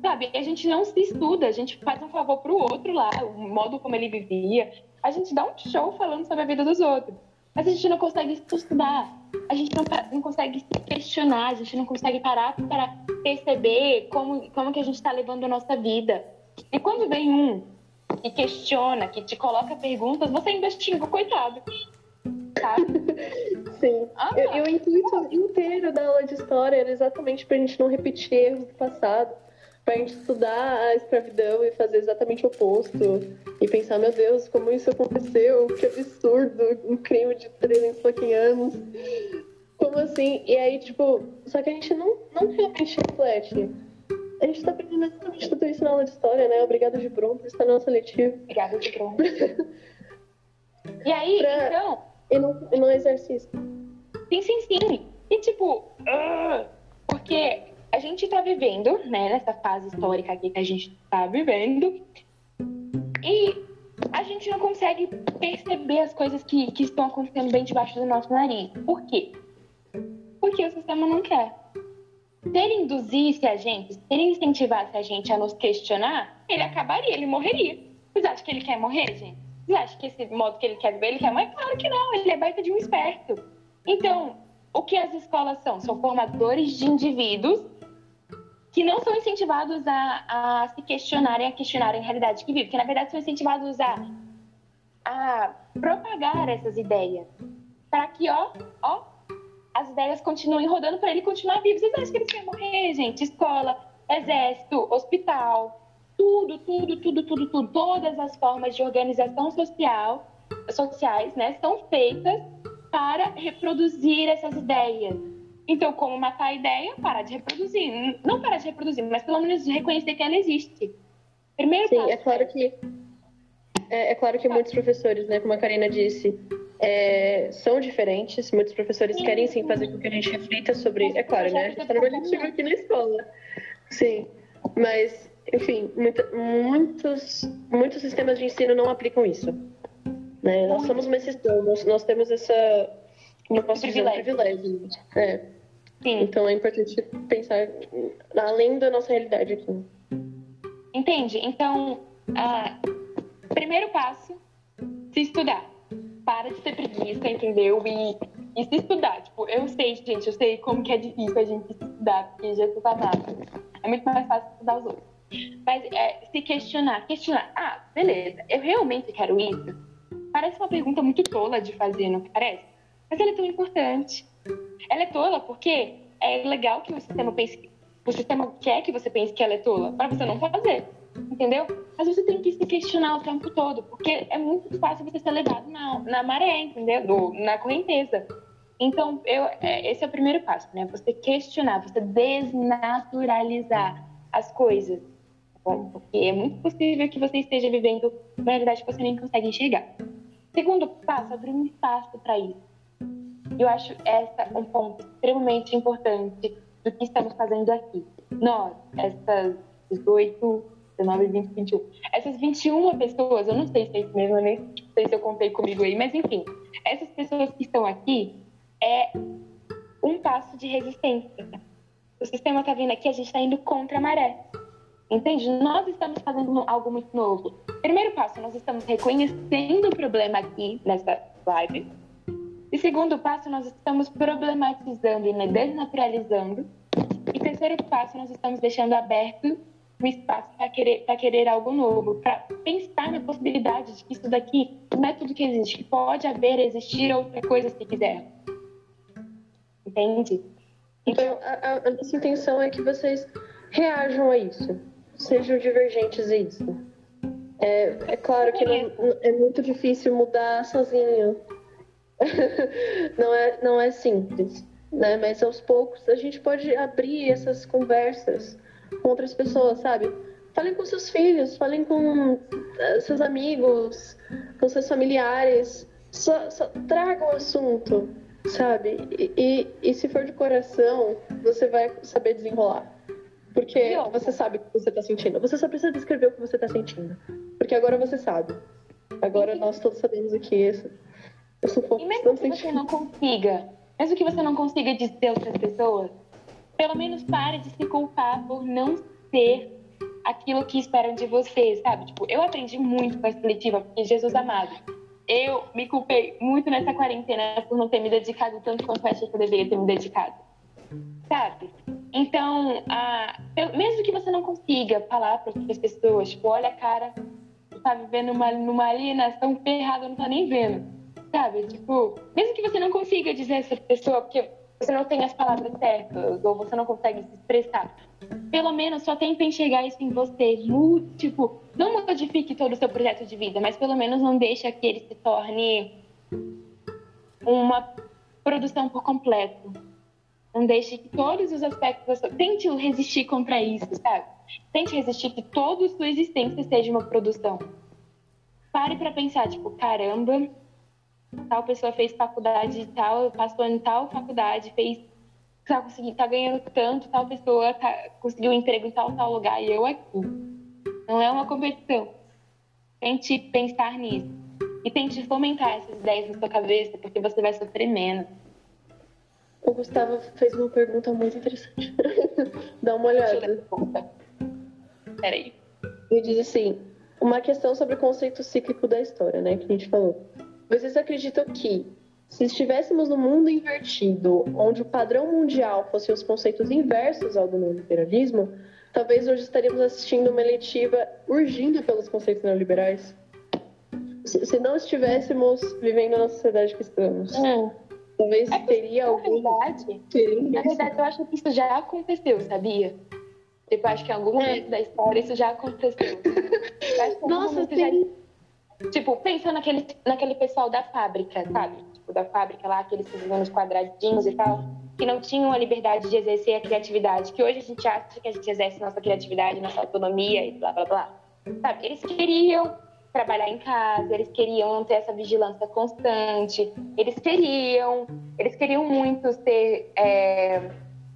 Sabe? A gente não se estuda, a gente faz um favor pro outro lá, o modo como ele vivia. A gente dá um show falando sobre a vida dos outros. Mas a gente não consegue se estudar. A gente não, não consegue se questionar, a gente não consegue parar para perceber como, como que a gente tá levando a nossa vida. E quando vem um que questiona, que te coloca perguntas, você ainda xinga o coitado. Sim. Ah. Eu- E o intuito inteiro da aula de história era exatamente pra gente não repetir erros do passado. Pra gente estudar a escravidão e fazer exatamente o oposto. E pensar, meu Deus, como isso aconteceu? Que absurdo! Um crime de 300 fucking anos. Como assim? E aí, tipo, só que a gente não, não realmente reflete. A gente tá aprendendo exatamente tudo isso na aula de história, né? Obrigada de pronto, está na nossa letiva. Obrigada de pronto. E aí, Pra- então, E não, e não exerce isso. sim, sim, sim. E tipo, ah, porque a gente tá vivendo, né, nessa fase histórica aqui que a gente tá vivendo, e a gente não consegue perceber as coisas que, que estão acontecendo bem debaixo do nosso nariz. Por quê? Porque o sistema não quer. Se ele induzisse a gente, se ele incentivasse a gente a nos questionar, ele acabaria, ele morreria. Vocês acham que ele quer morrer, gente? Vocês acham que esse modo que ele quer viver, ele quer morrer? Claro que não, ele é baita de um esperto. Então, o que as escolas são? São formadores de indivíduos que não são incentivados a, a se questionarem, a questionarem a realidade que vivem, que na verdade são incentivados a, a propagar essas ideias. Para que, ó, ó, as ideias continuem rodando para ele continuar vivo. Vocês acham que ele quer morrer, gente? Escola, exército, hospital, tudo, tudo, tudo, tudo, tudo. Todas as formas de organização social, sociais, né, são feitas para reproduzir essas ideias. Então, como matar a ideia? Parar de reproduzir. Não parar de reproduzir, mas pelo menos reconhecer que ela existe. Primeiro Sim, passo. é claro que é, é claro que muitos professores, né, como a Karina disse, é, são diferentes. Muitos professores Sim. querem sim fazer com que a gente reflita sobre. É claro, né? A gente está coletivo aqui na escola. Sim, mas enfim, muita- muitos muitos sistemas de ensino não aplicam isso. Né? Nós somos uma exceção. Nós, nós temos essa como eu posso dizer, um privilégio. É. Sim. Então é importante pensar além da nossa realidade aqui. Entende? Então, ah, primeiro passo, se estudar. Para de ter preguiça, entendeu? E, e se estudar. Tipo, eu sei, gente, eu sei como que é difícil a gente estudar, porque Jesus amado. É muito mais fácil estudar os outros. Mas é, se questionar, questionar. Ah, beleza, eu realmente quero isso? Parece uma pergunta muito tola de fazer, não parece? Mas ela é tão importante. Ela é tola porque é legal que o sistema pense o sistema quer que você pense que ela é tola, para você não fazer, entendeu? Mas você tem que se questionar o tempo todo, porque é muito fácil você ser levado na, na maré, entendeu? Na correnteza. Então, eu, é, esse é o primeiro passo, né? Você questionar, você desnaturalizar as coisas, tá bom? Porque é muito possível que você esteja vivendo uma realidade que você nem consegue enxergar. Segundo passo, abrir um espaço para isso. Eu acho essa um ponto extremamente importante do que estamos fazendo aqui. Nós, essas 18, 19, 20, 21, essas 21 pessoas, eu não sei se é isso mesmo, nem sei se eu contei comigo aí, mas enfim, essas pessoas que estão aqui é um passo de resistência. O sistema está vindo aqui, a gente está indo contra a maré. Entende? Nós estamos fazendo algo muito novo. Primeiro passo, nós estamos reconhecendo o problema aqui nessa live. E segundo passo, nós estamos problematizando e desnaturalizando. E terceiro passo, nós estamos deixando aberto o espaço para querer, querer algo novo, para pensar na possibilidade de que isso daqui não é tudo que existe, que pode haver, existir outra coisa se quiser. Entende? Então, a, a nossa intenção é que vocês reajam a isso, sejam divergentes a isso. É, é claro que não, é muito difícil mudar sozinho. Não, é, não é simples, né? Mas aos poucos a gente pode abrir essas conversas com outras pessoas, sabe? Falem com seus filhos, falem com eh, seus amigos, com seus familiares. Só, só traga o assunto, sabe? E, e, e se for de coração, você vai saber desenrolar. Porque você sabe o que você está sentindo. Você só precisa descrever o que você está sentindo. Porque agora você sabe. Agora nós todos sabemos o que é isso. Eu sou e mesmo que você não consiga, mesmo que você não consiga dizer a outras pessoas, pelo menos pare de se culpar por não ser aquilo que esperam de você, sabe? Tipo, eu aprendi muito com a seletiva, porque Jesus amado. Eu me culpei muito nessa quarentena por não ter me dedicado tanto quanto eu achei que eu deveria ter me dedicado. Sabe? Então, a, mesmo que você não consiga falar para outras pessoas, tipo, olha, cara, tu tá vivendo numa, numa alienação ferrada, não tá nem vendo. Sabe? Tipo, mesmo que você não consiga dizer essa pessoa, porque você não tem as palavras certas, ou você não consegue se expressar, pelo menos só tenta enxergar isso em você. Tipo, não modifique todo o seu projeto de vida, mas pelo menos não deixe que ele se torne uma produção por completo não deixe que todos os aspectos. Tente resistir contra isso, sabe? Tente resistir que toda a sua existência seja uma produção. Pare para pensar, tipo, caramba, tal pessoa fez faculdade tal, passou em tal faculdade, fez. Tá, conseguindo, tá ganhando tanto, tal pessoa tá, conseguiu um emprego em tal, tal lugar e eu aqui. Não é uma competição. Tente pensar nisso. E tente fomentar essas ideias na sua cabeça, porque você vai sofrer menos. O Gustavo fez uma pergunta muito interessante. Dá uma olhada. Peraí. Ele diz assim: uma questão sobre o conceito cíclico da história, né? Que a gente falou. Vocês acreditam que, se estivéssemos no mundo invertido, onde o padrão mundial fosse os conceitos inversos ao do neoliberalismo, talvez hoje estaríamos assistindo uma eletiva urgindo pelos conceitos neoliberais? Se não estivéssemos vivendo na sociedade que estamos. Hum. Talvez é, teria algum. Na verdade, na verdade, eu acho que isso já aconteceu, sabia? Tipo, acho que em algum momento é. da história isso já aconteceu. Nossa, sim. Já... Tipo, pensa naquele, naquele pessoal da fábrica, sabe? Tipo, da fábrica lá, aqueles que viviam nos quadradinhos e tal, que não tinham a liberdade de exercer a criatividade, que hoje a gente acha que a gente exerce nossa criatividade, nossa autonomia e blá blá blá. Sabe? Eles queriam trabalhar em casa, eles queriam ter essa vigilância constante, eles queriam, eles queriam muito ter é,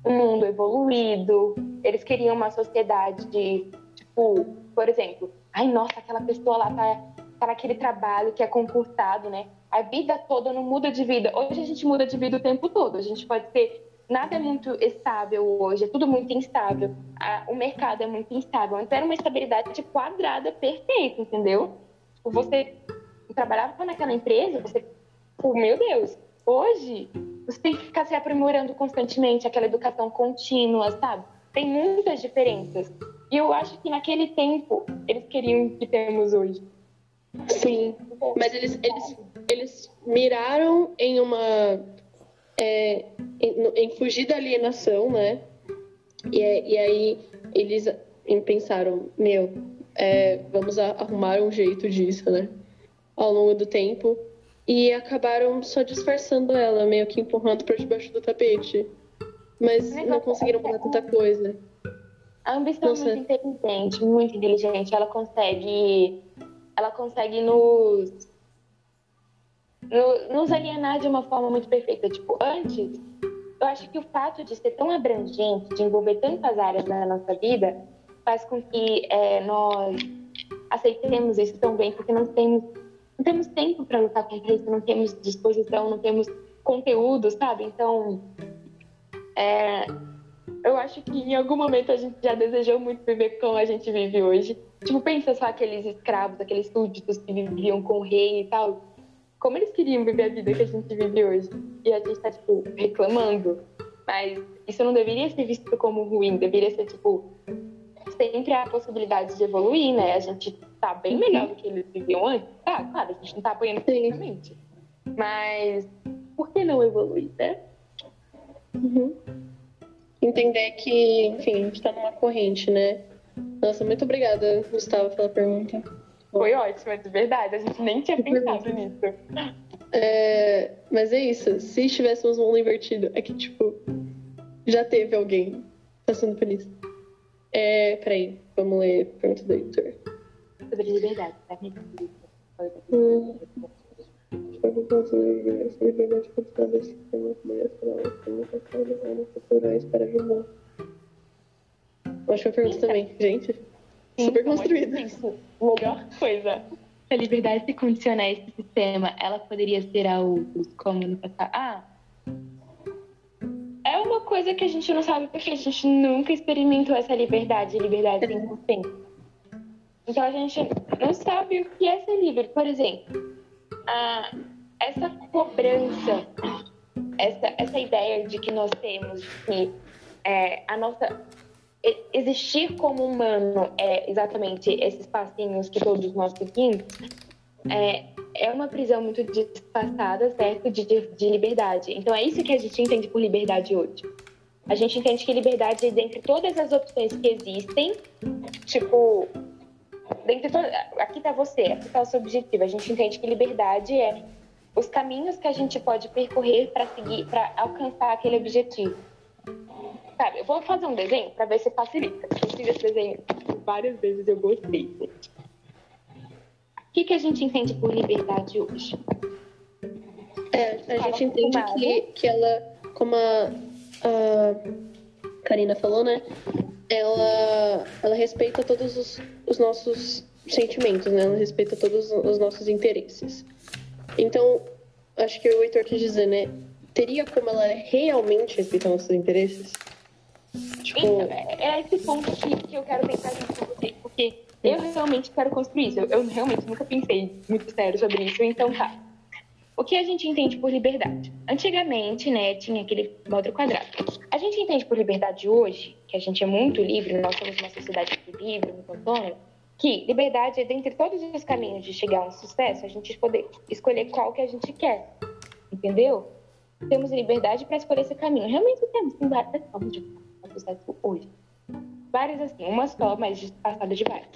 um mundo evoluído, eles queriam uma sociedade de, tipo, por exemplo, ai nossa, aquela pessoa lá tá, tá naquele trabalho que é concursado, né? A vida toda não muda de vida. Hoje a gente muda de vida o tempo todo. A gente pode ter nada é muito estável hoje, é tudo muito instável. o mercado é muito instável. Então era uma estabilidade quadrada perfeita, entendeu? Tipo, você trabalhava naquela empresa, você, oh, meu Deus, hoje você tem que ficar se aprimorando constantemente, aquela educação contínua, sabe? Tem muitas diferenças. E eu acho que naquele tempo eles queriam que temos hoje. Sim, mas eles, eles, eles miraram em uma. É, em, em, fugir da alienação, né? E, e aí eles pensaram: meu, é, vamos arrumar um jeito disso, né? Ao longo do tempo. E acabaram só disfarçando ela, meio que empurrando para debaixo do tapete. Mas não conseguiram mudar tanta coisa. A ambição é muito inteligente, muito inteligente. Ela consegue. Ela consegue nos. nos alienar de uma forma muito perfeita. Tipo, antes, eu acho que o fato de ser tão abrangente, de envolver tantas áreas na nossa vida, faz com que é, nós aceitemos isso tão bem, porque não temos, não temos tempo para lutar contra isso, não temos disposição, não temos conteúdo, sabe? Então, é, eu acho que em algum momento a gente já desejou muito viver como a gente vive hoje. Tipo, pensa só aqueles escravos, aqueles súditos que viviam com o rei e tal. como eles queriam viver a vida que a gente vive hoje. E a gente tá, tipo, reclamando. Mas isso não deveria ser visto como ruim, deveria ser, tipo, sempre a possibilidade de evoluir, né? A gente tá bem melhor do que eles viviam antes. Tá, claro, a gente não tá apoiando perfeitamente. Mas por que não evoluir, né? Uhum. Entender que, enfim, a gente tá numa corrente, né? Nossa, muito obrigada, Gustavo, pela pergunta. Foi ótimo, de verdade. A gente nem tinha pensado nisso. É, mas é isso. Se tivéssemos um mundo invertido, é que, tipo, já teve alguém passando por isso. É, peraí, vamos ler a pergunta do Heitor. Sobre liberdade, tá? Hum. Liberdade cultural sistema culturais para julgar. Ótima pergunta também, gente. Super construída. Melhor coisa. Se a liberdade se condicionar a esse sistema, ela poderia ser a outros, como no passado. Ah, é uma coisa que a gente não sabe porque a gente nunca experimentou essa liberdade, liberdade 100%. Então a gente não sabe o que é ser livre. Por exemplo, a, essa cobrança, essa, essa ideia de que nós temos que é, a nossa existir como humano é exatamente esses passinhos que todos nós seguimos, é, é uma prisão muito disfarçada, certo? De, de, de, liberdade. Então é isso que a gente entende por liberdade hoje. A gente entende que liberdade é dentre todas as opções que existem, tipo, dentre to... aqui está você, aqui está o seu objetivo. A gente entende que liberdade é os caminhos que a gente pode percorrer para seguir, para alcançar aquele objetivo. Sabe, eu vou fazer um desenho para ver se facilita. Eu fiz esse desenho várias vezes, eu gostei, gente. O que, que a gente entende por liberdade hoje? É, a gente entende que, que ela, como a, a Karina falou, né? Ela, ela respeita todos os, os nossos sentimentos, né? Ela respeita todos os nossos interesses. Então, acho que o Heitor quis dizer, né? Teria como ela realmente respeitar nossos interesses? Tipo... Então, é, é esse ponto que, que eu quero tentar junto com você, porque eu realmente quero construir isso. Eu, eu realmente nunca pensei muito sério sobre isso, então tá. O que a gente entende por liberdade? Antigamente, né, tinha aquele modo quadrado. A gente entende por liberdade hoje, que a gente é muito livre, nós somos uma sociedade livre, muito autônoma, que liberdade é dentre todos os caminhos de chegar a um sucesso, a gente poder escolher qual que a gente quer. Entendeu? Temos liberdade para escolher esse caminho. Realmente temos, tem várias formas de sucesso hoje. Várias assim, uma só, mas disfarçada de várias.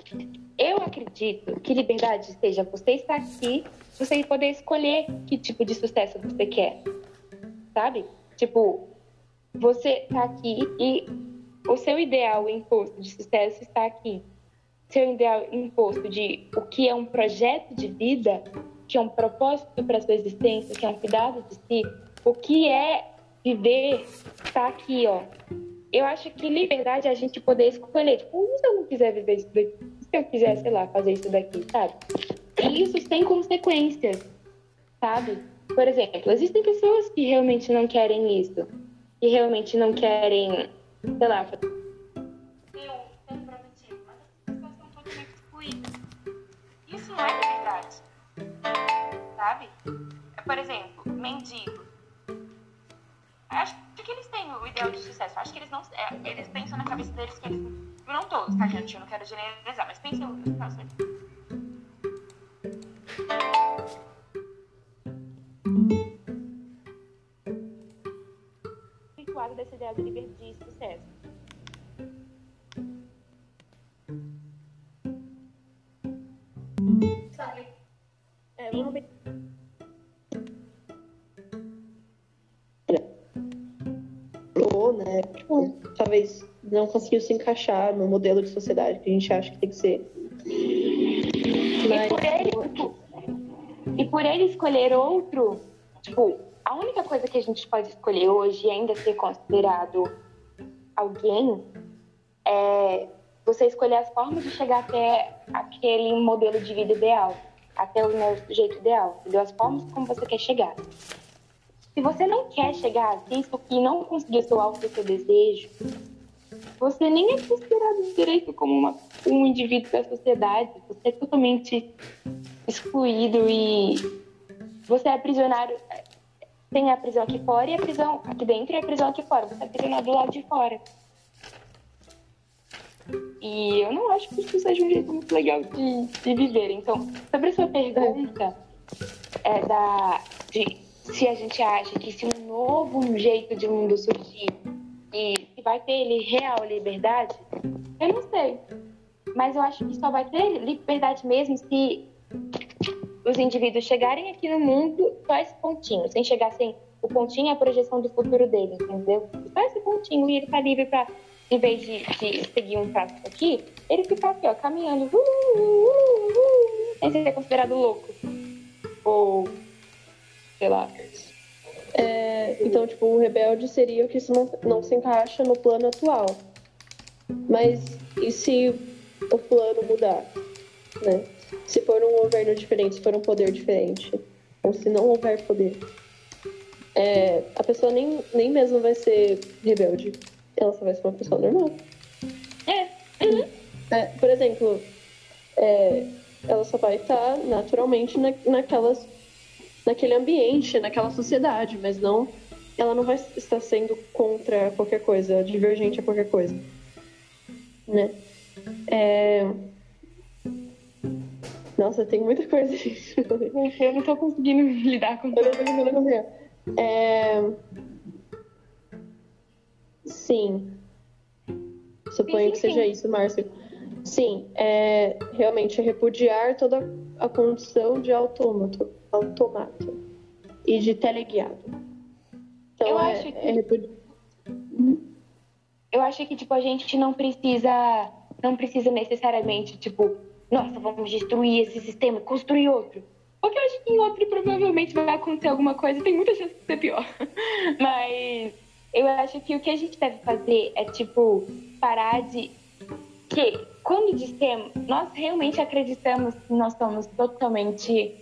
Eu acredito que liberdade seja você estar aqui, você poder escolher que tipo de sucesso você quer. Sabe? Tipo, você tá aqui e o seu ideal imposto de sucesso está aqui. Seu ideal imposto de o que é um projeto de vida, que é um propósito para sua existência, que é um cuidado de si, o que é viver, está aqui, ó eu acho que liberdade é a gente poder escolher. Tipo, se eu não quiser viver isso daqui? Se eu quiser, sei lá, fazer isso daqui, sabe? E isso sem consequências, sabe? Por exemplo, existem pessoas que realmente não querem isso. Que realmente não querem, sei lá, fazer Isso não é liberdade. Sabe? Por exemplo, mendigo. Acho o ideal de sucesso. Acho que eles não. É, eles pensam na cabeça deles que eles. Não todos, tá, gente? Eu não quero generalizar, mas pensem no caso Situado desse ideal de liberdade e sucesso. É, vamos ver. Né? Tipo, talvez não conseguiu se encaixar no modelo de sociedade que a gente acha que tem que ser. Mas... E, por ele, e por ele escolher outro, tipo, a única coisa que a gente pode escolher hoje e ainda ser considerado alguém é você escolher as formas de chegar até aquele modelo de vida ideal, até o jeito ideal, entendeu? As formas como você quer chegar. Se você não quer chegar a isso e não conseguir seu alto seu desejo, você nem é considerado direito como uma, um indivíduo da sociedade. Você é totalmente excluído e você é prisionário. Tem a prisão aqui fora e a prisão aqui dentro e a prisão aqui fora. Você é prisionário do lado de fora. E eu não acho que isso seja um jeito muito legal de, de viver. Então, sobre a sua pergunta é, da, de se a gente acha que se um novo jeito de mundo surgir e se vai ter ele real liberdade, eu não sei. Mas eu acho que só vai ter liberdade mesmo se os indivíduos chegarem aqui no mundo só esse pontinho, sem chegar sem o pontinho é a projeção do futuro dele, entendeu? Só esse pontinho e ele tá livre para em vez de, de, seguir um traço aqui, ele ficar aqui, ó, caminhando, uh, uh, uh, uh, sem ser considerado louco. Ou, sei lá. É, então, tipo, o rebelde seria o que não, não se encaixa no plano atual. Mas e se o plano mudar? Né? Se for um governo diferente, se for um poder diferente, ou se não houver poder, é, a pessoa nem, nem mesmo vai ser rebelde ela só vai ser uma pessoa normal. É. Uhum. é por exemplo, é, ela só vai estar naturalmente na, naquelas, naquele ambiente, naquela sociedade, mas não. Ela não vai estar sendo contra qualquer coisa, divergente a qualquer coisa. Né? É... Nossa, tem muita coisa. Eu não tô conseguindo lidar com tudo. É... Sim. Suponho sim, que seja sim. isso, Márcio. Sim, é realmente repudiar toda a condição de autômato, automato e de teleguiado. Então, eu é, acho que... É repudi... Eu acho que, tipo, a gente não precisa, não precisa necessariamente, tipo, nossa, vamos destruir esse sistema, construir outro. Porque eu acho que em outro provavelmente vai acontecer alguma coisa, tem muita chance de ser pior. Mas eu acho que o que a gente deve fazer é, tipo, parar de. Que quando dizemos, nós realmente acreditamos que nós somos totalmente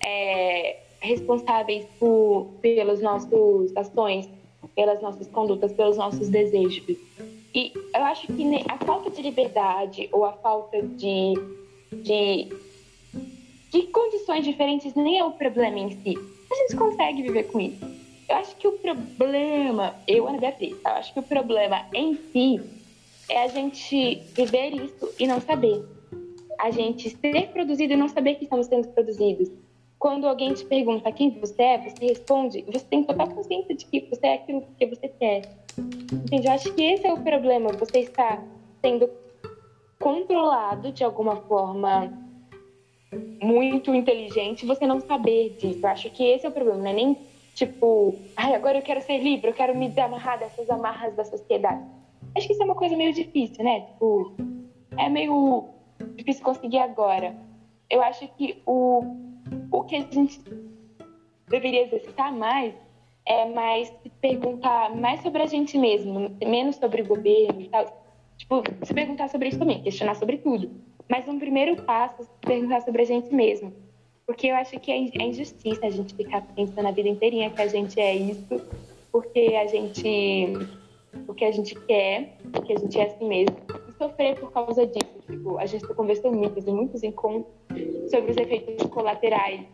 é, responsáveis por, pelas nossas ações, pelas nossas condutas, pelos nossos desejos. E eu acho que a falta de liberdade ou a falta de, de, de condições diferentes nem é o problema em si. A gente consegue viver com isso. Eu acho que o problema, eu, Ana Beatriz, eu acho que o problema em si é a gente viver isso e não saber. A gente ser produzido e não saber que estamos sendo produzidos. Quando alguém te pergunta quem você é, você responde, você tem total consciência de que você é aquilo que você quer. Entende? Eu acho que esse é o problema. Você está sendo controlado de alguma forma muito inteligente, você não saber disso. Eu acho que esse é o problema, não é nem Tipo, ai, agora eu quero ser livre, eu quero me desamarrar dessas amarras da sociedade. Acho que isso é uma coisa meio difícil, né? Tipo, é meio difícil conseguir agora. Eu acho que o, o que a gente deveria exercitar mais é mais perguntar mais sobre a gente mesmo, menos sobre o governo e tal. Tipo, se perguntar sobre isso também, questionar sobre tudo. Mas um primeiro passo é perguntar sobre a gente mesmo porque eu acho que é, é injustiça a gente ficar pensando a vida inteirinha que a gente é isso, porque a gente, porque a gente quer, porque a gente é assim mesmo, e sofrer por causa disso. Tipo, a gente conversou muitos e muitos encontros sobre os efeitos colaterais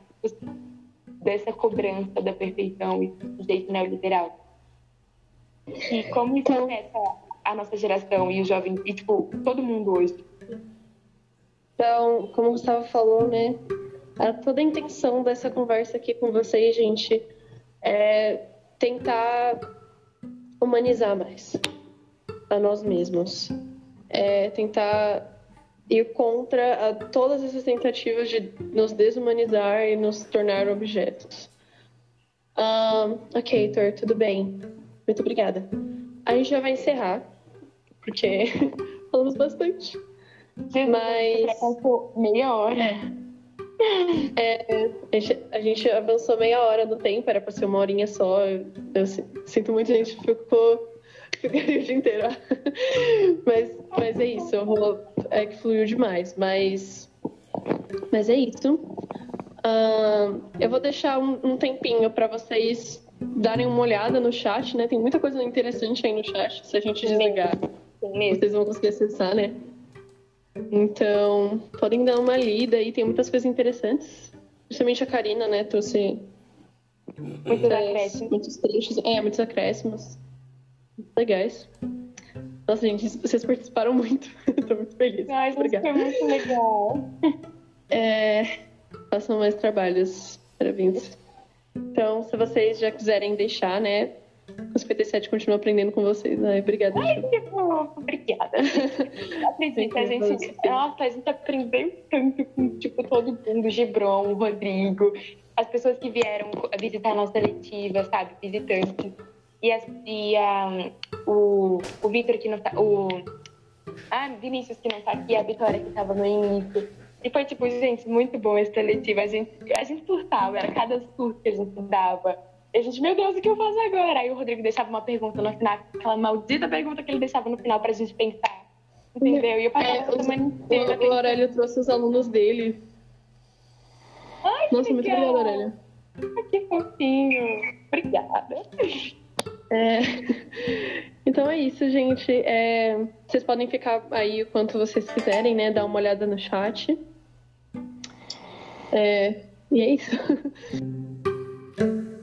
dessa cobrança da perfeição e do jeito neoliberal. E como isso afeta a nossa geração e os jovens, e tipo, todo mundo hoje. Então, como o Gustavo falou, né, a, toda a intenção dessa conversa aqui com vocês, gente, é tentar humanizar mais a nós mesmos. É tentar ir contra a, todas essas tentativas de nos desumanizar e nos tornar objetos. Um, ok, Heitor, tudo bem. Muito obrigada. A gente já vai encerrar, porque falamos bastante. Mas. Meia hora. É. É, a, gente, a, gente, avançou meia hora do tempo, era para ser uma horinha só. Eu, eu sinto muito, a gente ficou, ficaria o dia inteiro. mas, mas é isso, rolou, é que fluiu demais. Mas, mas é isso. Uh, eu vou deixar um, um tempinho para vocês darem uma olhada no chat, né? Tem muita coisa interessante aí no chat. Se a gente desligar, vocês vão conseguir acessar, né? Então, podem dar uma lida aí, tem muitas coisas interessantes. Principalmente a Karina, né, trouxe Muitos acréscimos. Muitos trechos. É, muitos acréscimos. Legais. Nossa, gente, vocês participaram muito. Tô muito feliz. Ai, Obrigada. foi muito legal. É, façam mais trabalhos. Parabéns. Então, se vocês já quiserem deixar, né? O 57 continua aprendendo com vocês. Ai, obrigada. Fofo, Obrigada. Acredita, a gente. Nossa, a gente aprendeu tanto com tipo, todo mundo, Gibron, o Rodrigo, as pessoas que vieram visitar a nossa letiva, sabe? Visitantes. E, as, e a, o, o Vitor que não tá. O, ah, Vinícius que não tá aqui, a Vitória que tava no início. E foi, tipo, gente, muito bom essa letiva. A gente, a gente surtava, era cada surto que a gente dava. E a gente, meu Deus, o que eu faço agora? Aí o Rodrigo deixava uma pergunta no final, aquela maldita pergunta que ele deixava no final pra gente pensar. Entendeu? E eu passava É, a semana inteira O, o. Aurélio trouxe os alunos dele. Ai, que Nossa, muito obrigada, Aurélio. Ai, Que fofinho. Obrigada. É, Então é isso, gente. É, Vocês podem ficar aí o quanto vocês quiserem, né? Dar uma olhada no chat. É, E é isso.